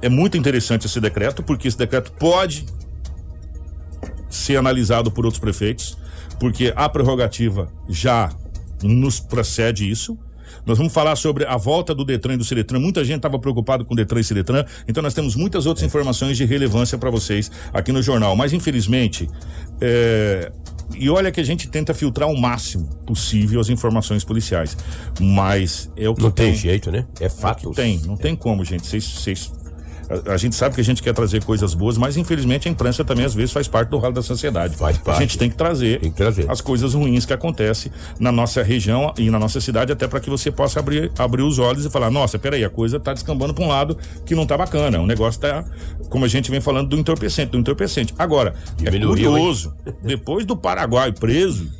é muito interessante esse decreto, porque esse decreto pode ser analisado por outros prefeitos, porque a prerrogativa já nos procede isso. Nós vamos falar sobre a volta do Detran e do Ciretran. Muita gente estava preocupado com o Detran e Ciretran, então nós temos muitas outras informações de relevância para vocês aqui no jornal. Mas infelizmente, é, e olha que a gente tenta filtrar o máximo possível as informações policiais, mas é o que Não tem tem. jeito, né? É É fato. tem, não tem como, gente. Vocês- a, a gente sabe que a gente quer trazer coisas boas, mas infelizmente a imprensa também às vezes faz parte do ralo da sociedade. Faz A parte. gente tem que trazer, Tem que trazer. as coisas ruins que acontecem na nossa região e na nossa cidade, até para que você possa abrir, abrir os olhos e falar: nossa, peraí, a coisa tá descambando para um lado que não tá bacana. O negócio tá, como a gente vem falando, do entorpecente, do entorpecente. Agora, Diminuiu, é hein? curioso, depois do Paraguai preso,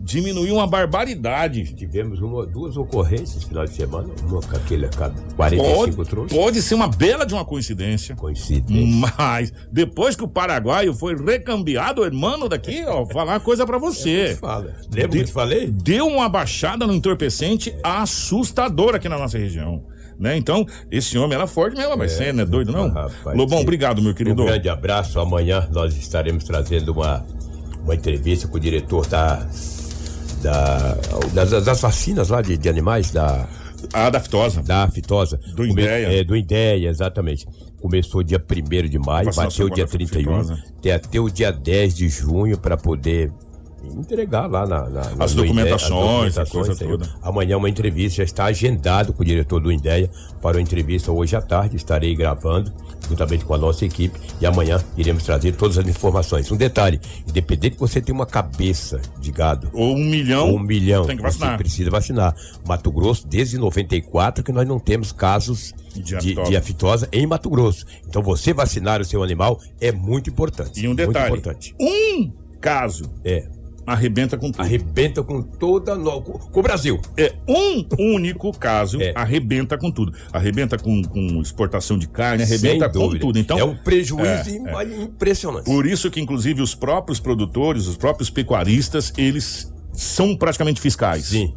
diminuiu uma barbaridade. Tivemos uma, duas ocorrências no final de semana, uma com aquele com a 45 Pode, trouxe. pode ser uma bela de uma coincidência. Coincidência. Mas depois que o paraguaio foi recambiado, irmão daqui, ó, falar uma coisa pra você. Fala. Lembra que eu te falei? Deu uma baixada no entorpecente assustadora aqui na nossa região. Né? Então, esse homem era forte mesmo, mas você não é doido, não? Rapaz, Lobão, que- obrigado, meu querido. Um grande abraço. Amanhã nós estaremos trazendo uma, uma entrevista com o diretor da, da, das, das vacinas lá de, de animais da. A da fitosa. Da fitosa. Do Indéia. É, do Indéia, exatamente. Começou dia 1 de maio, Vacinação bateu dia contra a 31, fitosa. tem até o dia 10 de junho para poder entregar lá na, na- As no documentações, Indéia, a coisa entendeu? toda. Amanhã uma entrevista já está agendado com o diretor do Indéia para uma entrevista hoje à tarde. Estarei gravando juntamente com a nossa equipe e amanhã iremos trazer todas as informações. Um detalhe: independente que você tenha uma cabeça de gado ou um milhão, ou um milhão, tem que vacinar. você precisa vacinar. Mato Grosso desde 94 que nós não temos casos De de, aftosa. de aftosa em Mato Grosso. Então você vacinar o seu animal é muito importante. E um detalhe: um caso É. arrebenta com tudo. Arrebenta com toda no... com o Brasil. É um único caso, É. arrebenta com tudo. Arrebenta com, com exportação de carne, arrebenta com tudo. Então, é um prejuízo É, im- impressionante. Por isso que, inclusive, os próprios produtores, os próprios pecuaristas, eles são praticamente fiscais. Sim.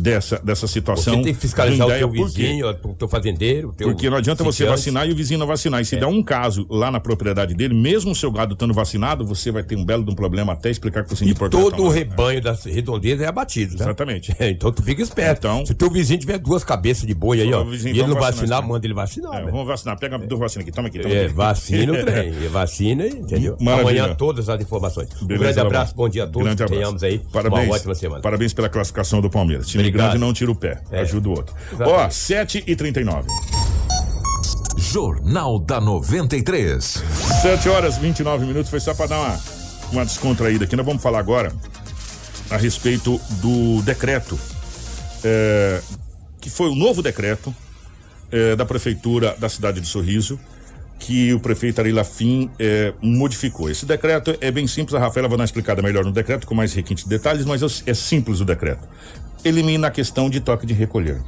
Dessa, dessa situação. Você tem que fiscalizar o teu vizinho, o teu fazendeiro, o teu Porque não adianta você vacinar e o vizinho não vacinar. E se der um caso lá na propriedade dele, mesmo o seu gado estando vacinado, você vai ter um belo de um problema até explicar que você de portar Todo o rebanho das redondezas é abatido, tá? Exatamente. então tu fica esperto. Então- Se o teu vizinho tiver duas cabeças de boi aí, ó, vizinho, e ele não vacinar, manda ele vacinar. É, vamos vacinar. Pega do vacina aqui, toma aqui. Toma É, aqui. vacina o trem. É vacina, entendeu? Maravilha. Amanhã todas as informações. um Beleza, grande abraço, bom dia a todos. Grande abraço. Tenhamos aí Parabéns. uma ótima semana. Parabéns pela classificação do Palmeiras. Time Obrigado. grande não tira o pé, É. ajuda o outro. Exatamente. Ó, 7 e 39 Jornal da 93. 7 horas e 29 minutos. Foi só para dar uma, uma descontraída aqui. Nós vamos falar agora a respeito do decreto, é, que foi o novo decreto é, da Prefeitura da cidade de Sorriso, que o prefeito Ari Lafim é, modificou. Esse decreto é bem simples, a Rafaela vai dar uma explicada melhor no decreto, com mais requintes de detalhes, mas é, é simples o decreto. Elimina a questão de toque de recolher.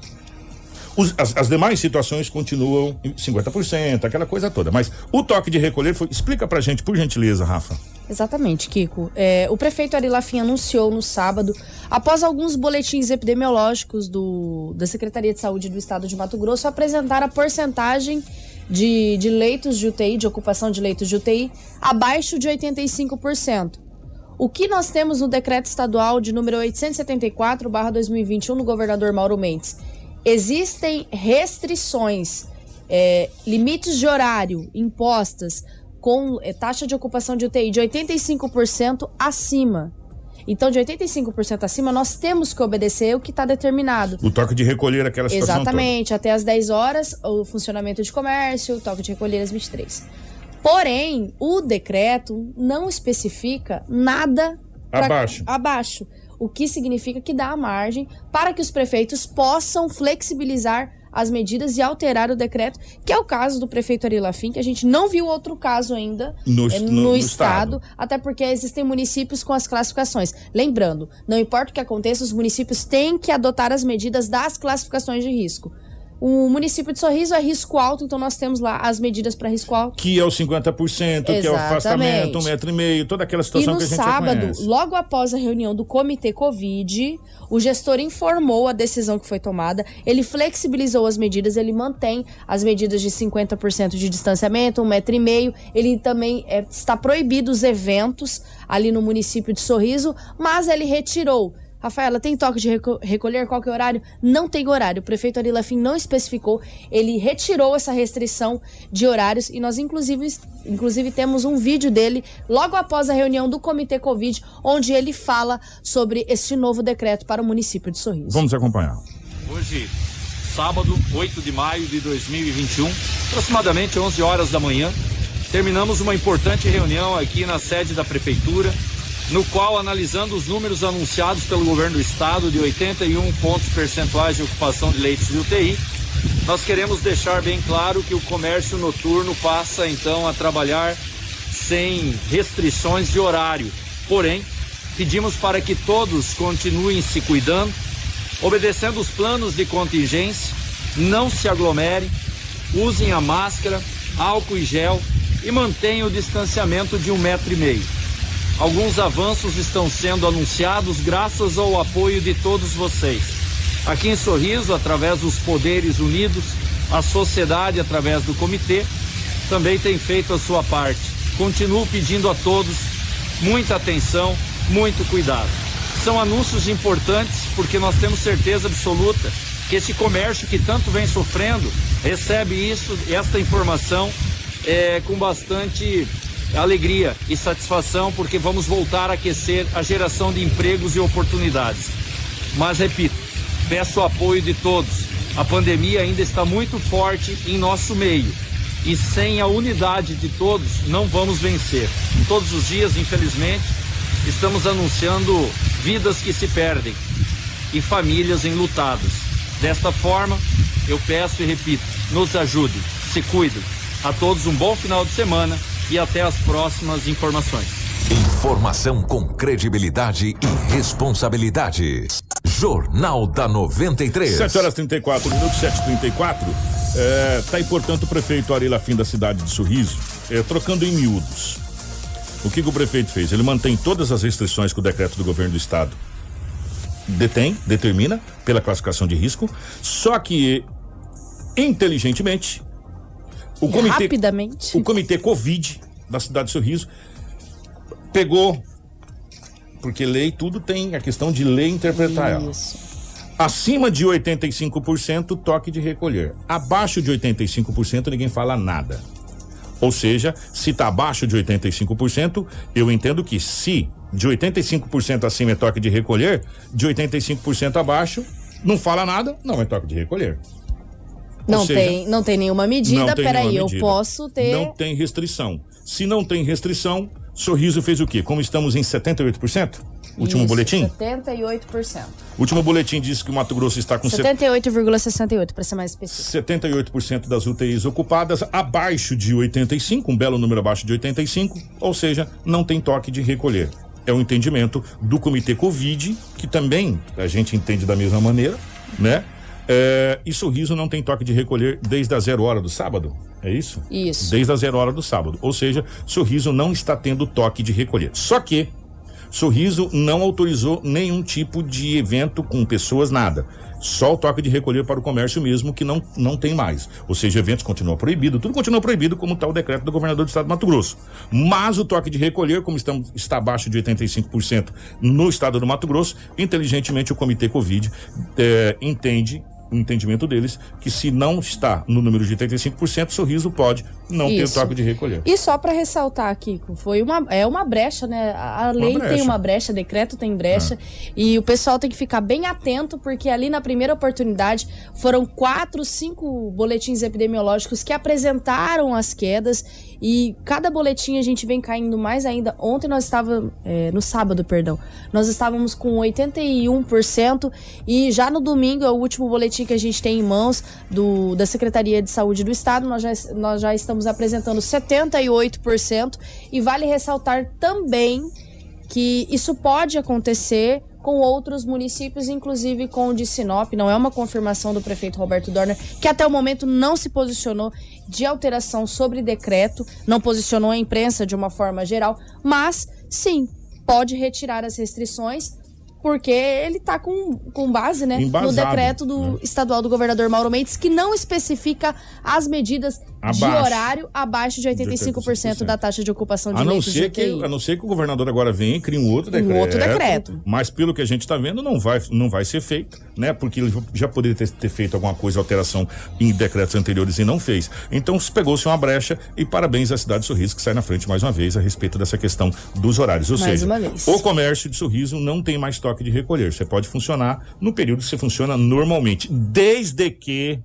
Os- as, as demais situações continuam em 50%, aquela coisa toda. Mas o toque de recolher foi. Explica pra gente, por gentileza, Rafa. Exatamente, Kiko. É, o prefeito Ari Lafim anunciou no sábado, após alguns boletins epidemiológicos do, da Secretaria de Saúde do Estado de Mato Grosso, apresentar a porcentagem de, de leitos de UTI, de ocupação de leitos de UTI, abaixo de 85%. O que nós temos no decreto estadual de número 874/2021 no governador Mauro Mendes? Existem restrições, é, limites de horário impostas com é, taxa de ocupação de UTI de 85% acima. Então, de 85% acima, nós temos que obedecer o que está determinado. O toque de recolher, aquela situação Exatamente, até às 10 horas, o funcionamento de comércio, o toque de recolher às 23. Porém, o decreto não especifica nada pra- Abaixo. abaixo. O que significa que dá a margem para que os prefeitos possam flexibilizar as medidas e alterar o decreto, que é o caso do prefeito Ari Lafim, que a gente não viu outro caso ainda No- no- no, no estado, estado. até porque existem municípios com as classificações. Lembrando, não importa o que aconteça, os municípios têm que adotar as medidas das classificações de risco. O município de Sorriso é risco alto, então nós temos lá as medidas para risco alto. Que é o 50%, que é o Exatamente. afastamento, um metro e meio, toda aquela E situação no que a gente sábado, conhece. logo após a reunião do Comitê Covid, o gestor informou a decisão que foi tomada. Ele flexibilizou as medidas, ele mantém as medidas de 50% de distanciamento, um metro e meio. Ele também é, está proibido os eventos ali no município de Sorriso, mas ele retirou. Rafaela, tem toque de reco- recolher? Qual que é o horário? Não tem horário. O prefeito Ari Lafim não especificou. Ele retirou essa restrição de horários e nós, inclusive, inclusive, temos um vídeo dele logo após a reunião do Comitê Covid, onde ele fala sobre este novo decreto para o município de Sorriso. Vamos acompanhar. Hoje, sábado, 8 de maio de 2021, aproximadamente 11 horas da manhã, terminamos uma importante reunião aqui na sede da prefeitura, no qual analisando os números anunciados pelo governo do estado de 81 pontos percentuais de ocupação de leitos de UTI, nós queremos deixar bem claro que o comércio noturno passa então a trabalhar sem restrições de horário. Porém, pedimos para que todos continuem se cuidando, obedecendo os planos de contingência, não se aglomerem, usem a máscara, álcool e gel e mantenham o distanciamento de um metro e meio. Alguns avanços estão sendo anunciados graças ao apoio de todos vocês. Aqui em Sorriso, através dos Poderes Unidos, a sociedade, através do comitê, também tem feito a sua parte. Continuo pedindo a todos muita atenção, muito cuidado. São anúncios importantes porque nós temos certeza absoluta que esse comércio que tanto vem sofrendo recebe isso, esta informação é, com bastante alegria e satisfação porque vamos voltar a aquecer a geração de empregos e oportunidades. Mas repito, peço o apoio de todos. A pandemia ainda está muito forte em nosso meio e sem a unidade de todos não vamos vencer. Todos os dias, infelizmente, estamos anunciando vidas que se perdem e famílias enlutadas. Desta forma, eu peço e repito, nos ajudem, se cuidem. A todos um bom final de semana e até as próximas informações. Informação com credibilidade e responsabilidade. Jornal da 93. 7 horas 34 minutos, 7h34. É, tá aí, portanto, o prefeito Ari Lafim da cidade de Sorriso, é, trocando em miúdos. O que, que o prefeito fez? Ele mantém todas as restrições que o decreto do governo do estado detém, determina pela classificação de risco, só que inteligentemente o comitê rapidamente. o comitê Covid da cidade de Sorriso pegou porque lei tudo tem a questão de lei interpretar ela. Acima de 85% toque de recolher. Abaixo de 85% ninguém fala nada. Ou seja, se está abaixo de 85%, eu entendo que se de 85% acima é toque de recolher, de 85% abaixo não fala nada, não é toque de recolher. Não, seja, tem, não tem nenhuma medida. tem Peraí, nenhuma eu medida. posso ter. Não tem restrição. Se não tem restrição, Sorriso fez o quê? Como estamos em 78%? Último Isso, boletim? 78%. Último boletim diz que o Mato Grosso está com 78,68, para ser mais específico. 78% das UTIs ocupadas, abaixo de 85, um belo número abaixo de 85, ou seja, não tem toque de recolher. É o entendimento do Comitê Covid, que também a gente entende da mesma maneira, né? É, e Sorriso não tem toque de recolher desde a zero hora do sábado, é isso? Isso. Desde a zero hora do sábado. Ou seja, Sorriso não está tendo toque de recolher. Só que Sorriso não autorizou nenhum tipo de evento com pessoas, nada. Só o toque de recolher para o comércio mesmo, que não, não tem mais. Ou seja, eventos continuam proibidos, tudo continua proibido, como está o decreto do governador do estado do Mato Grosso. Mas o toque de recolher, como estamos, está abaixo de 85% no estado do Mato Grosso, inteligentemente o Comitê Covid eh, entende entendimento deles, que se não está no número de 85%, sorriso pode não Isso. ter toque de recolher. E só para ressaltar, Kiko, foi uma, é uma brecha, né? A lei brecha. tem uma brecha, decreto tem brecha. E o pessoal tem que ficar bem atento, porque ali na primeira oportunidade foram quatro, cinco boletins epidemiológicos que apresentaram as quedas. E cada boletim a gente vem caindo mais ainda. Ontem nós estávamos, é, no sábado, perdão, nós estávamos com 81%. E já no domingo, é o último boletim que a gente tem em mãos do, da Secretaria de Saúde do Estado, nós já, nós já estamos apresentando 78%. E vale ressaltar também que isso pode acontecer com outros municípios, inclusive com o de Sinop. Não é uma confirmação do prefeito Roberto Dorner, que até o momento não se posicionou de alteração sobre decreto, não posicionou a imprensa de uma forma geral, mas sim, pode retirar as restrições. Porque ele está com, com base né, no Embasado, decreto do estadual do governador Mauro Mendes, que não especifica as medidas de horário abaixo de 85% da taxa de ocupação de A não, de ser que, a não ser que o governador agora venha e crie um outro Um decreto. outro decreto. Mas pelo que a gente está vendo, não vai, não vai ser feito, né? Porque ele já poderia ter, ter feito alguma coisa, alteração em decretos anteriores e não fez. Então pegou-se uma brecha e parabéns à cidade de Sorriso que sai na frente mais uma vez a respeito dessa questão dos horários. Ou Mais seja, uma vez. o comércio de Sorriso não tem mais toque de recolher. Você pode funcionar no período que você funciona normalmente, desde que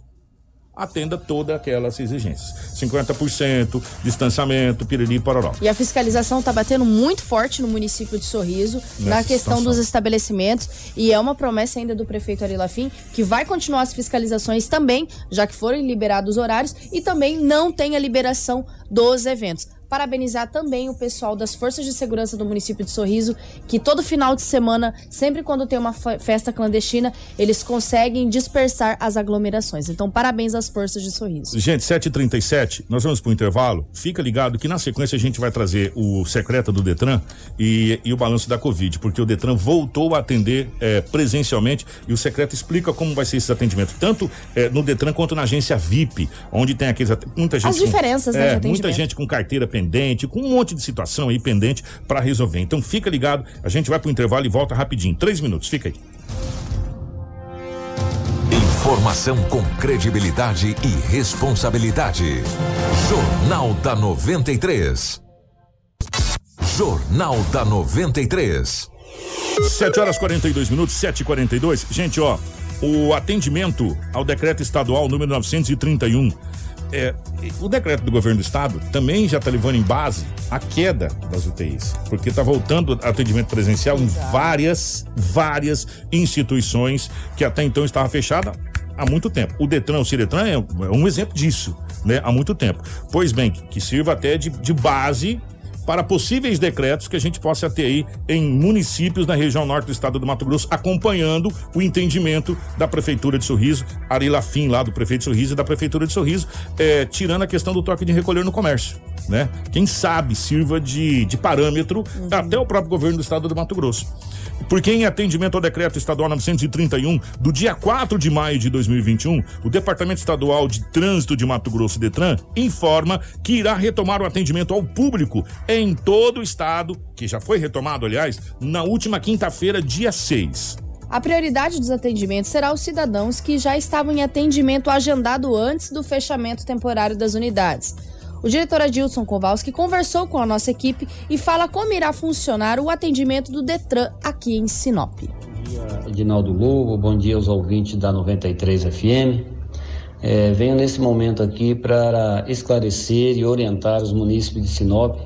atenda todas aquelas exigências. 50%, distanciamento, piriri, pororó. E a fiscalização está batendo muito forte no município de Sorriso, na Nessa questão situação. dos estabelecimentos. E é uma promessa ainda do prefeito Ari Lafim, que vai continuar as fiscalizações também, já que forem liberados os horários, e também não tem a liberação dos eventos. Parabenizar também o pessoal das Forças de Segurança do município de Sorriso, que todo final de semana, sempre quando tem uma fe- festa clandestina, eles conseguem dispersar as aglomerações. Então, parabéns às Forças de Sorriso. Gente, 7h37, nós vamos pro intervalo. Fica ligado que na sequência a gente vai trazer o secreta do Detran e, e o balanço da Covid, porque o Detran voltou a atender eh, presencialmente e o secreto explica como vai ser esse atendimento, tanto eh, no Detran quanto na agência VIP, onde tem aqueles. Muita gente As com- diferenças, né, é, Muita gente com carteira pendente, com um monte de situação aí pendente para resolver. Então fica ligado, a gente vai pro intervalo e volta rapidinho. Três minutos, fica aí. Informação com credibilidade e responsabilidade. Jornal da 93. Jornal da 93. 7 horas 42 minutos, 7 e 42 Gente, ó, o atendimento ao decreto estadual número 931. É, o decreto do governo do estado também já está levando em base a queda das UTIs, porque está voltando atendimento presencial em várias, várias instituições que até então estava fechada há muito tempo. O Detran, o Ciretran é um- é exemplo disso, né? Há muito tempo. Pois bem, que, que sirva até de, de base para possíveis decretos que a gente possa ter aí em municípios na região norte do estado do Mato Grosso, acompanhando o entendimento da Prefeitura de Sorriso, Ari Lafim, lá do prefeito de Sorriso e da Prefeitura de Sorriso, eh, tirando a questão do toque de recolher no comércio. né? Quem sabe sirva de, de parâmetro Uhum. até o próprio governo do estado do Mato Grosso. Porque em atendimento ao decreto estadual 931 do dia 4 de maio de 2021, o Departamento Estadual de Trânsito de Mato Grosso Detran informa que irá retomar o atendimento ao público em todo o estado, que já foi retomado, aliás, na última quinta-feira, dia 6. A prioridade dos atendimentos será os cidadãos que já estavam em atendimento agendado antes do fechamento temporário das unidades. O diretor Adilson Kowalski conversou com a nossa equipe e fala como irá funcionar o atendimento do Detran aqui em Sinop. Edinaldo Lugo, bom dia aos ouvintes da 93 FM. É, venho nesse momento aqui para esclarecer e orientar os munícipes de Sinop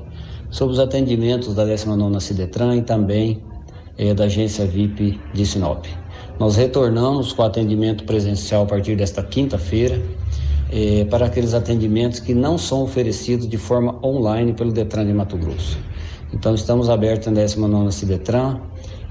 sobre os atendimentos da 19ª Cidetran e também é, da agência VIP de Sinop. Nós retornamos com atendimento presencial a partir desta quinta-feira é, para aqueles atendimentos que não são oferecidos de forma online pelo Detran de Mato Grosso. Então estamos abertos na 19ª Cidetran,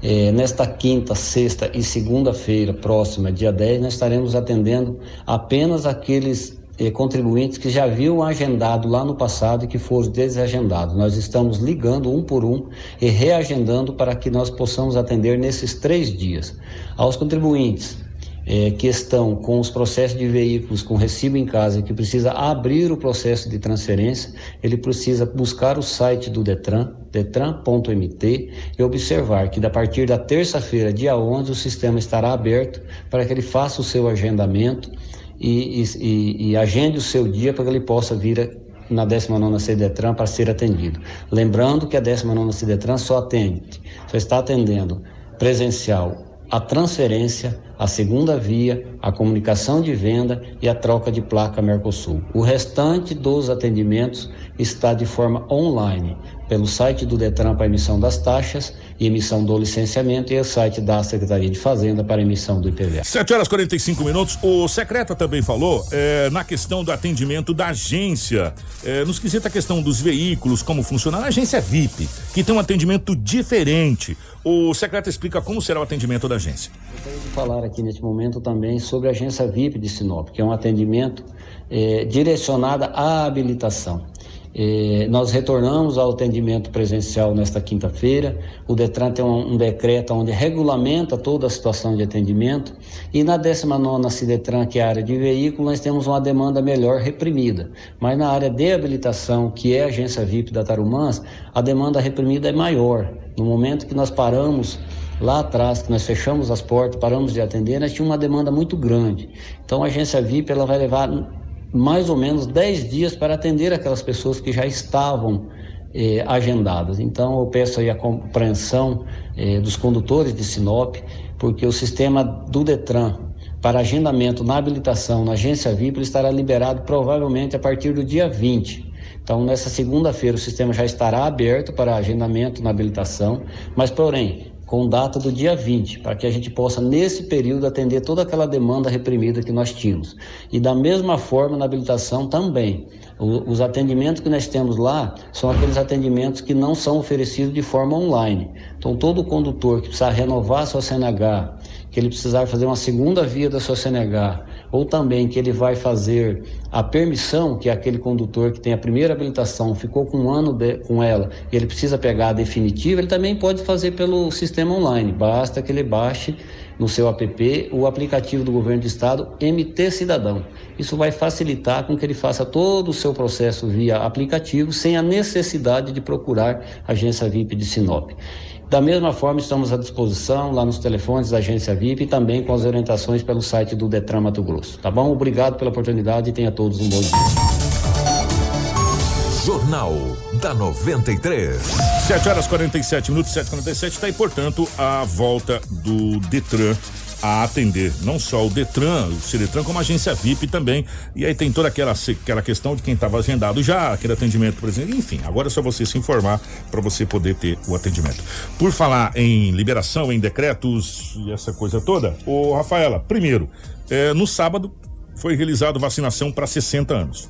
é, nesta quinta, sexta e segunda-feira próxima, dia 10, nós estaremos atendendo apenas aqueles eh, contribuintes que já haviam agendado lá no passado e que foram desagendados. Nós estamos ligando um por um e reagendando para que nós possamos atender nesses três dias. Aos contribuintes eh, que estão com os processos de veículos com recibo em casa e que precisa abrir o processo de transferência, ele precisa buscar o site do Detran, detran.mt e observar que a partir da terça-feira, dia 11, o sistema estará aberto para que ele faça o seu agendamento e, e, e agende o seu dia para que ele possa vir na 19ª CDETRAN para ser atendido. Lembrando que a 19ª CDETRAN só atende, só está atendendo presencial a transferência, a segunda via, a comunicação de venda e a troca de placa Mercosul. O restante dos atendimentos está de forma online, pelo site do Detran para emissão das taxas e emissão do licenciamento e o site da Secretaria de Fazenda para emissão do IPVA. 7 horas 45 minutos. O secreta também falou é, na questão do atendimento da agência, é, nos quesita a questão dos veículos, como funciona a agência VIP, que tem um atendimento diferente. O secreta explica como será o atendimento da agência. Gostaria de falar aqui neste momento também sobre a agência VIP de Sinop, que é um atendimento é, direcionado à habilitação. É, nós retornamos ao atendimento presencial nesta quinta-feira. O Detran tem um, um, decreto onde regulamenta toda a situação de atendimento. E na 19 Cidetran, que é a área de veículo, nós temos uma demanda melhor reprimida. Mas na área de habilitação, que é a agência VIP da Tarumãs, a demanda reprimida é maior. No momento que nós paramos lá atrás, que nós fechamos as portas, paramos de atender, nós tínhamos uma demanda muito grande. Então a agência VIP ela vai levar mais ou menos 10 dias para atender aquelas pessoas que já estavam eh, agendadas. Então eu peço aí a compreensão eh, dos condutores de Sinop, porque o sistema do Detran para agendamento na habilitação na agência VIP estará liberado provavelmente a partir do dia 20. Então, nessa segunda-feira, o sistema já estará aberto para agendamento na habilitação, mas, porém, com data do dia 20, para que a gente possa, nesse período, atender toda aquela demanda reprimida que nós tínhamos. E da mesma forma, na habilitação também. O, os atendimentos que nós temos lá são aqueles atendimentos que não são oferecidos de forma online. Então, todo condutor que precisar renovar a sua CNH, que ele precisar fazer uma segunda via da sua CNH, ou também que ele vai fazer a permissão, que é aquele condutor que tem a primeira habilitação, ficou com um ano de, com ela, e ele precisa pegar a definitiva, ele também pode fazer pelo sistema online. Basta que ele baixe no seu app o aplicativo do governo do estado MT Cidadão. Isso vai facilitar com que ele faça todo o seu processo via aplicativo, sem a necessidade de procurar a agência VIP de Sinop. Da mesma forma, estamos à disposição lá nos telefones da agência VIP e também com as orientações pelo site do Detran Mato Grosso. Tá bom? Obrigado pela oportunidade e tenha todos um bom dia. Jornal da 93. 7 horas 47 minutos, 7h47, está aí, portanto, a volta do Detran a atender não só o Detran, o Ciretran, como a agência VIP também. E aí tem toda aquela, aquela questão de quem estava agendado já, aquele atendimento, por exemplo. Enfim, agora é só você se informar para você poder ter o atendimento. Por falar em liberação, em decretos e essa coisa toda, ô Rafaela, primeiro, é, no sábado foi realizado vacinação para 60 anos.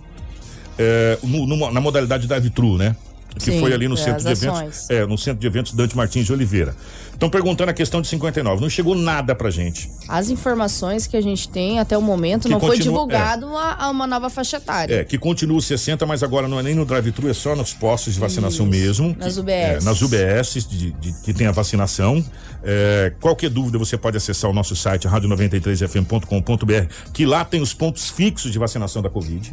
É, no, no, na modalidade drive-thru, né? Que Sim, foi ali no é, centro de eventos, é, no centro de eventos Dante Martins de Oliveira. Estão perguntando a questão de 59. Não chegou nada pra gente. As informações que a gente tem até o momento Que não foi continua- divulgado a, a uma nova faixa etária. É, que continua os 60, mas agora não é nem no drive-thru, é só nos postos de vacinação Isso, mesmo. nas UBS. é, nas UBS de, de- que tem a vacinação. É, qualquer dúvida você pode acessar o nosso site radio93fm.com.br, que lá tem os pontos fixos de vacinação da Covid.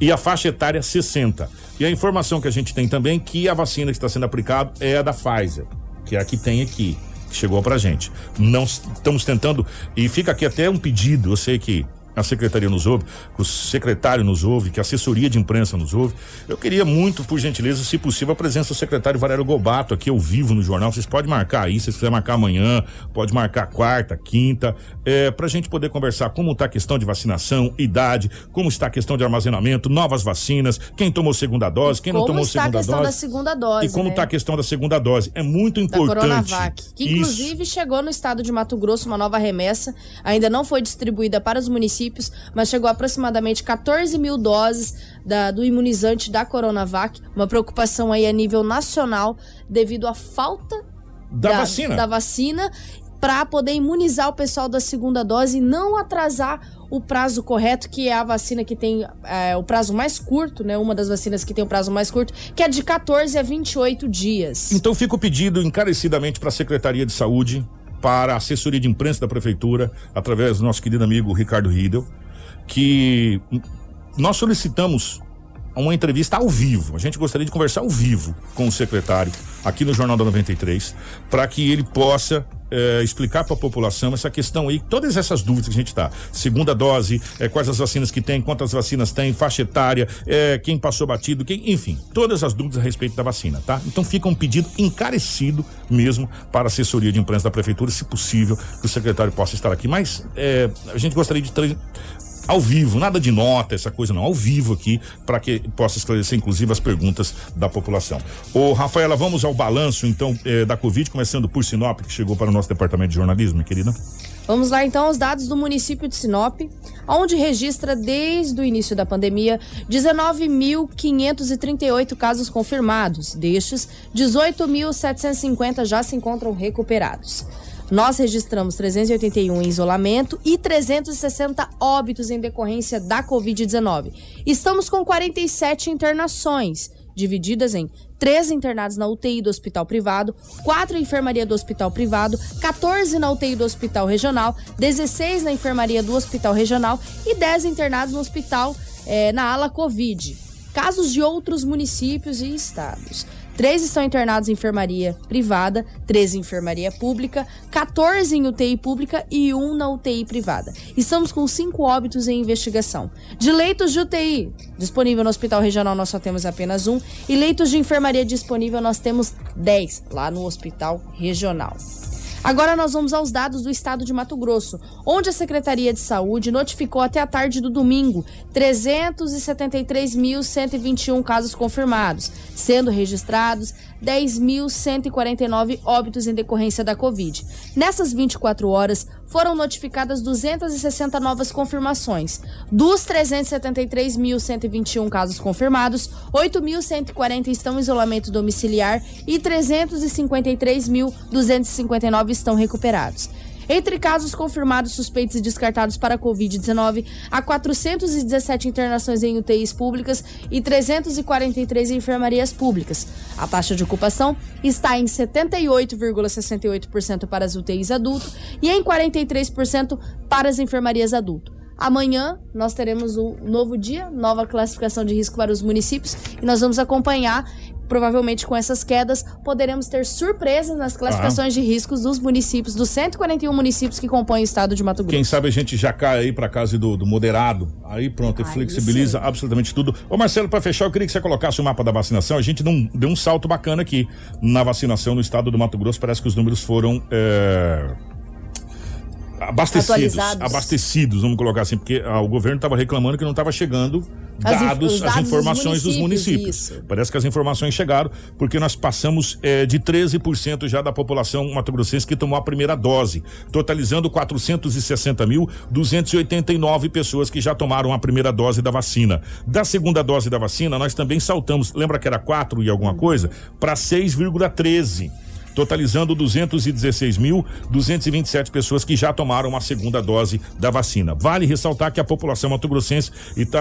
E a faixa etária 60. E a informação que a gente tem também que a vacina que está sendo aplicada é a da Pfizer, que é a que tem aqui, que chegou pra gente. Não estamos tentando e fica aqui até um pedido, eu sei que a secretaria nos ouve, que o secretário nos ouve, que a assessoria de imprensa nos ouve. Eu queria muito, por gentileza, se possível, a presença do secretário Valério Gobato aqui ao vivo no jornal. Vocês podem marcar aí, se vocês quiserem marcar amanhã, pode marcar quarta, quinta, é, pra gente poder conversar como tá a questão de vacinação, idade, como está a questão de armazenamento, novas vacinas, quem tomou segunda dose, quem não como tomou está a segunda questão dose. da segunda dose, E como né? está a questão da segunda dose? É muito da importante. Coronavac, que Isso. inclusive chegou no estado de Mato Grosso uma nova remessa, ainda não foi distribuída para os municípios, mas chegou aproximadamente 14 mil doses da- do imunizante da Coronavac, uma preocupação aí a nível nacional devido à falta Da vacina. da vacina para poder imunizar o pessoal da segunda dose e não atrasar o prazo correto, que é a vacina que tem é, o prazo mais curto, né? Uma das vacinas que tem o prazo mais curto, que é de 14 a 28 dias. Então fica o pedido encarecidamente para a Secretaria de Saúde, para a assessoria de imprensa da Prefeitura, através do nosso querido amigo Ricardo Riedel, que nós solicitamos uma entrevista ao vivo. A gente gostaria de conversar ao vivo com o secretário aqui no Jornal da 93, para que ele possa eh, explicar para a população essa questão aí, todas essas dúvidas que a gente está. Segunda dose, eh, quais as vacinas que tem, quantas vacinas tem, faixa etária, eh, quem passou batido, quem, enfim, todas as dúvidas a respeito da vacina, tá? Então fica um pedido encarecido mesmo para a assessoria de imprensa da prefeitura, se possível, que o secretário possa estar aqui. Mas a gente gostaria de ao vivo, nada de nota, essa coisa não, ao vivo aqui, para que possa esclarecer inclusive as perguntas da população. Ô, Rafaela, vamos ao balanço então eh, da Covid, começando por Sinop, que chegou para o nosso departamento de jornalismo, minha querida. Vamos lá então aos dados do município de Sinop, onde registra desde o início da pandemia 19.538 casos confirmados. Destes, 18.750 já se encontram recuperados. Nós registramos 381 em isolamento e 360 óbitos em decorrência da Covid-19. Estamos com 47 internações, divididas em 13 internados na UTI do hospital privado, 4 em enfermaria do hospital privado, 14 na UTI do hospital regional, 16 na enfermaria do hospital regional e 10 internados no hospital eh, na ala Covid. Casos de outros municípios e estados. Três estão internados em enfermaria privada, 13 em enfermaria pública, 14 em UTI pública e um na UTI privada. Estamos com cinco óbitos em investigação. De leitos de UTI disponível no Hospital Regional, nós só temos apenas um. E leitos de enfermaria disponível, nós temos 10 lá no Hospital Regional. Agora nós vamos aos dados do estado de Mato Grosso, onde a Secretaria de Saúde notificou até a tarde do domingo 373.121 casos confirmados, sendo registrados 10.149 óbitos em decorrência da Covid. Nessas 24 horas, foram notificadas 260 novas confirmações. Dos 373.121 casos confirmados, 8.140 estão em isolamento domiciliar e 353.259 estão recuperados. Entre casos confirmados, suspeitos e descartados para a Covid-19, há 417 internações em UTIs públicas e 343 em enfermarias públicas. A taxa de ocupação está em 78,68% para as UTIs adulto e em 43% para as enfermarias adulto. Amanhã nós teremos um novo dia, nova classificação de risco para os municípios e nós vamos acompanhar. Provavelmente com essas quedas, poderemos ter surpresas nas classificações de riscos dos municípios, dos 141 municípios que compõem o estado de Mato Grosso. Quem sabe a gente já cai aí pra casa do, do moderado. Aí pronto, e flexibiliza absolutamente tudo. Ô Marcelo, pra fechar, eu queria que você colocasse o mapa da vacinação. A gente não deu um salto bacana aqui na vacinação no estado do Mato Grosso. Parece que os números foram. é, abastecidos, abastecidos, vamos colocar assim, porque ah, o governo estava reclamando que não estava chegando As dados, os as dados dos informações dos municípios, municípios. isso. Parece que as informações chegaram, porque nós passamos eh, de 13% já da população mato-grossense que tomou a primeira dose, totalizando 460.289 pessoas que já tomaram a primeira dose da vacina. Da segunda dose da vacina, nós também saltamos, lembra que era 4 e alguma coisa? Para 6,13 totalizando 216.227 pessoas que já tomaram a segunda dose da vacina. Vale ressaltar que a população mato-grossense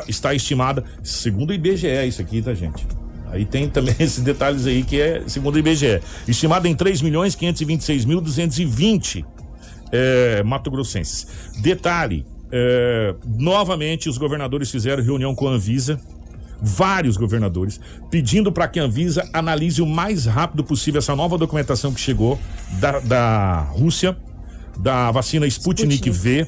está, estimada, segundo o IBGE, isso aqui, tá, gente? Aí tem também esses detalhes aí que é segundo o IBGE. Estimada em 3 milhões 526.220 é, mato-grossenses. Detalhe, é, novamente os governadores fizeram reunião com a Anvisa, vários governadores, pedindo para que a Anvisa analise o mais rápido possível essa nova documentação que chegou da, da Rússia, da vacina Sputnik, V.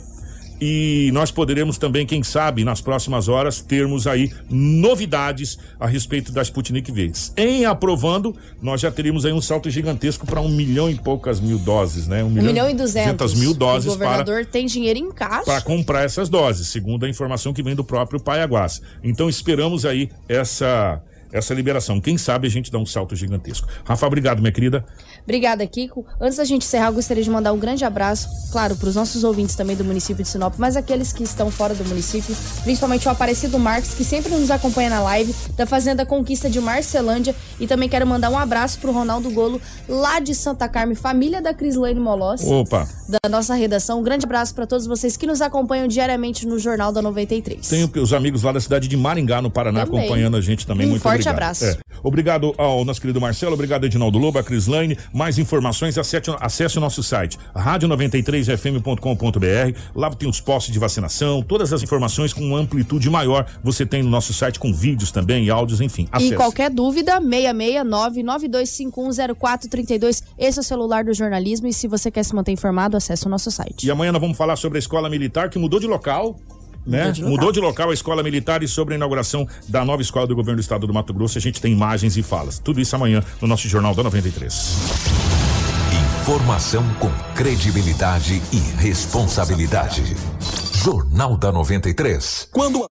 E nós poderemos também, quem sabe, nas próximas horas, termos aí novidades a respeito da Sputnik V. Em aprovando, nós já teríamos aí um salto gigantesco para um milhão e poucas mil doses, né? Um milhão e duzentos. mil doses O para governador tem dinheiro em caixa. para comprar essas doses, segundo a informação que vem do próprio Paiaguás. Então esperamos aí essa essa liberação. Quem sabe a gente dá um salto gigantesco. Rafa, obrigado, minha querida. Obrigada, Kiko. Antes da gente encerrar, eu gostaria de mandar um grande abraço, claro, para os nossos ouvintes também do município de Sinop, mas aqueles que estão fora do município, principalmente o Aparecido Marques, que sempre nos acompanha na live, da Fazenda Conquista de Marcelândia. E também quero mandar um abraço pro Ronaldo Golo, lá de Santa Carme, família da Crislane Molossi. Opa. Da nossa redação. Um grande abraço para todos vocês que nos acompanham diariamente no Jornal da 93. Tenho os amigos lá da cidade de Maringá, no Paraná, Também. acompanhando a gente também. Um Muito forte obrigado. abraço. É. Obrigado ao nosso querido Marcelo, obrigado Edinaldo Lobo, a Crislaine. Mais informações, acesse, acesse o nosso site, rádio93fm.com.br. Lá tem os postos de vacinação, todas as informações com amplitude maior. Você tem no nosso site com vídeos também e áudios, enfim. Acesse. E qualquer dúvida, 669-9251-0432. Esse é o celular do jornalismo e se você quer se manter informado, acesse o nosso site. E amanhã nós vamos falar sobre a escola militar que mudou de local. Né? Mudou de local. Mudou de local a escola militar e sobre a inauguração da nova escola do governo do estado do Mato Grosso. A gente tem imagens e falas. Tudo isso amanhã no nosso Jornal da 93. Informação com credibilidade e responsabilidade. Jornal da 93. Quando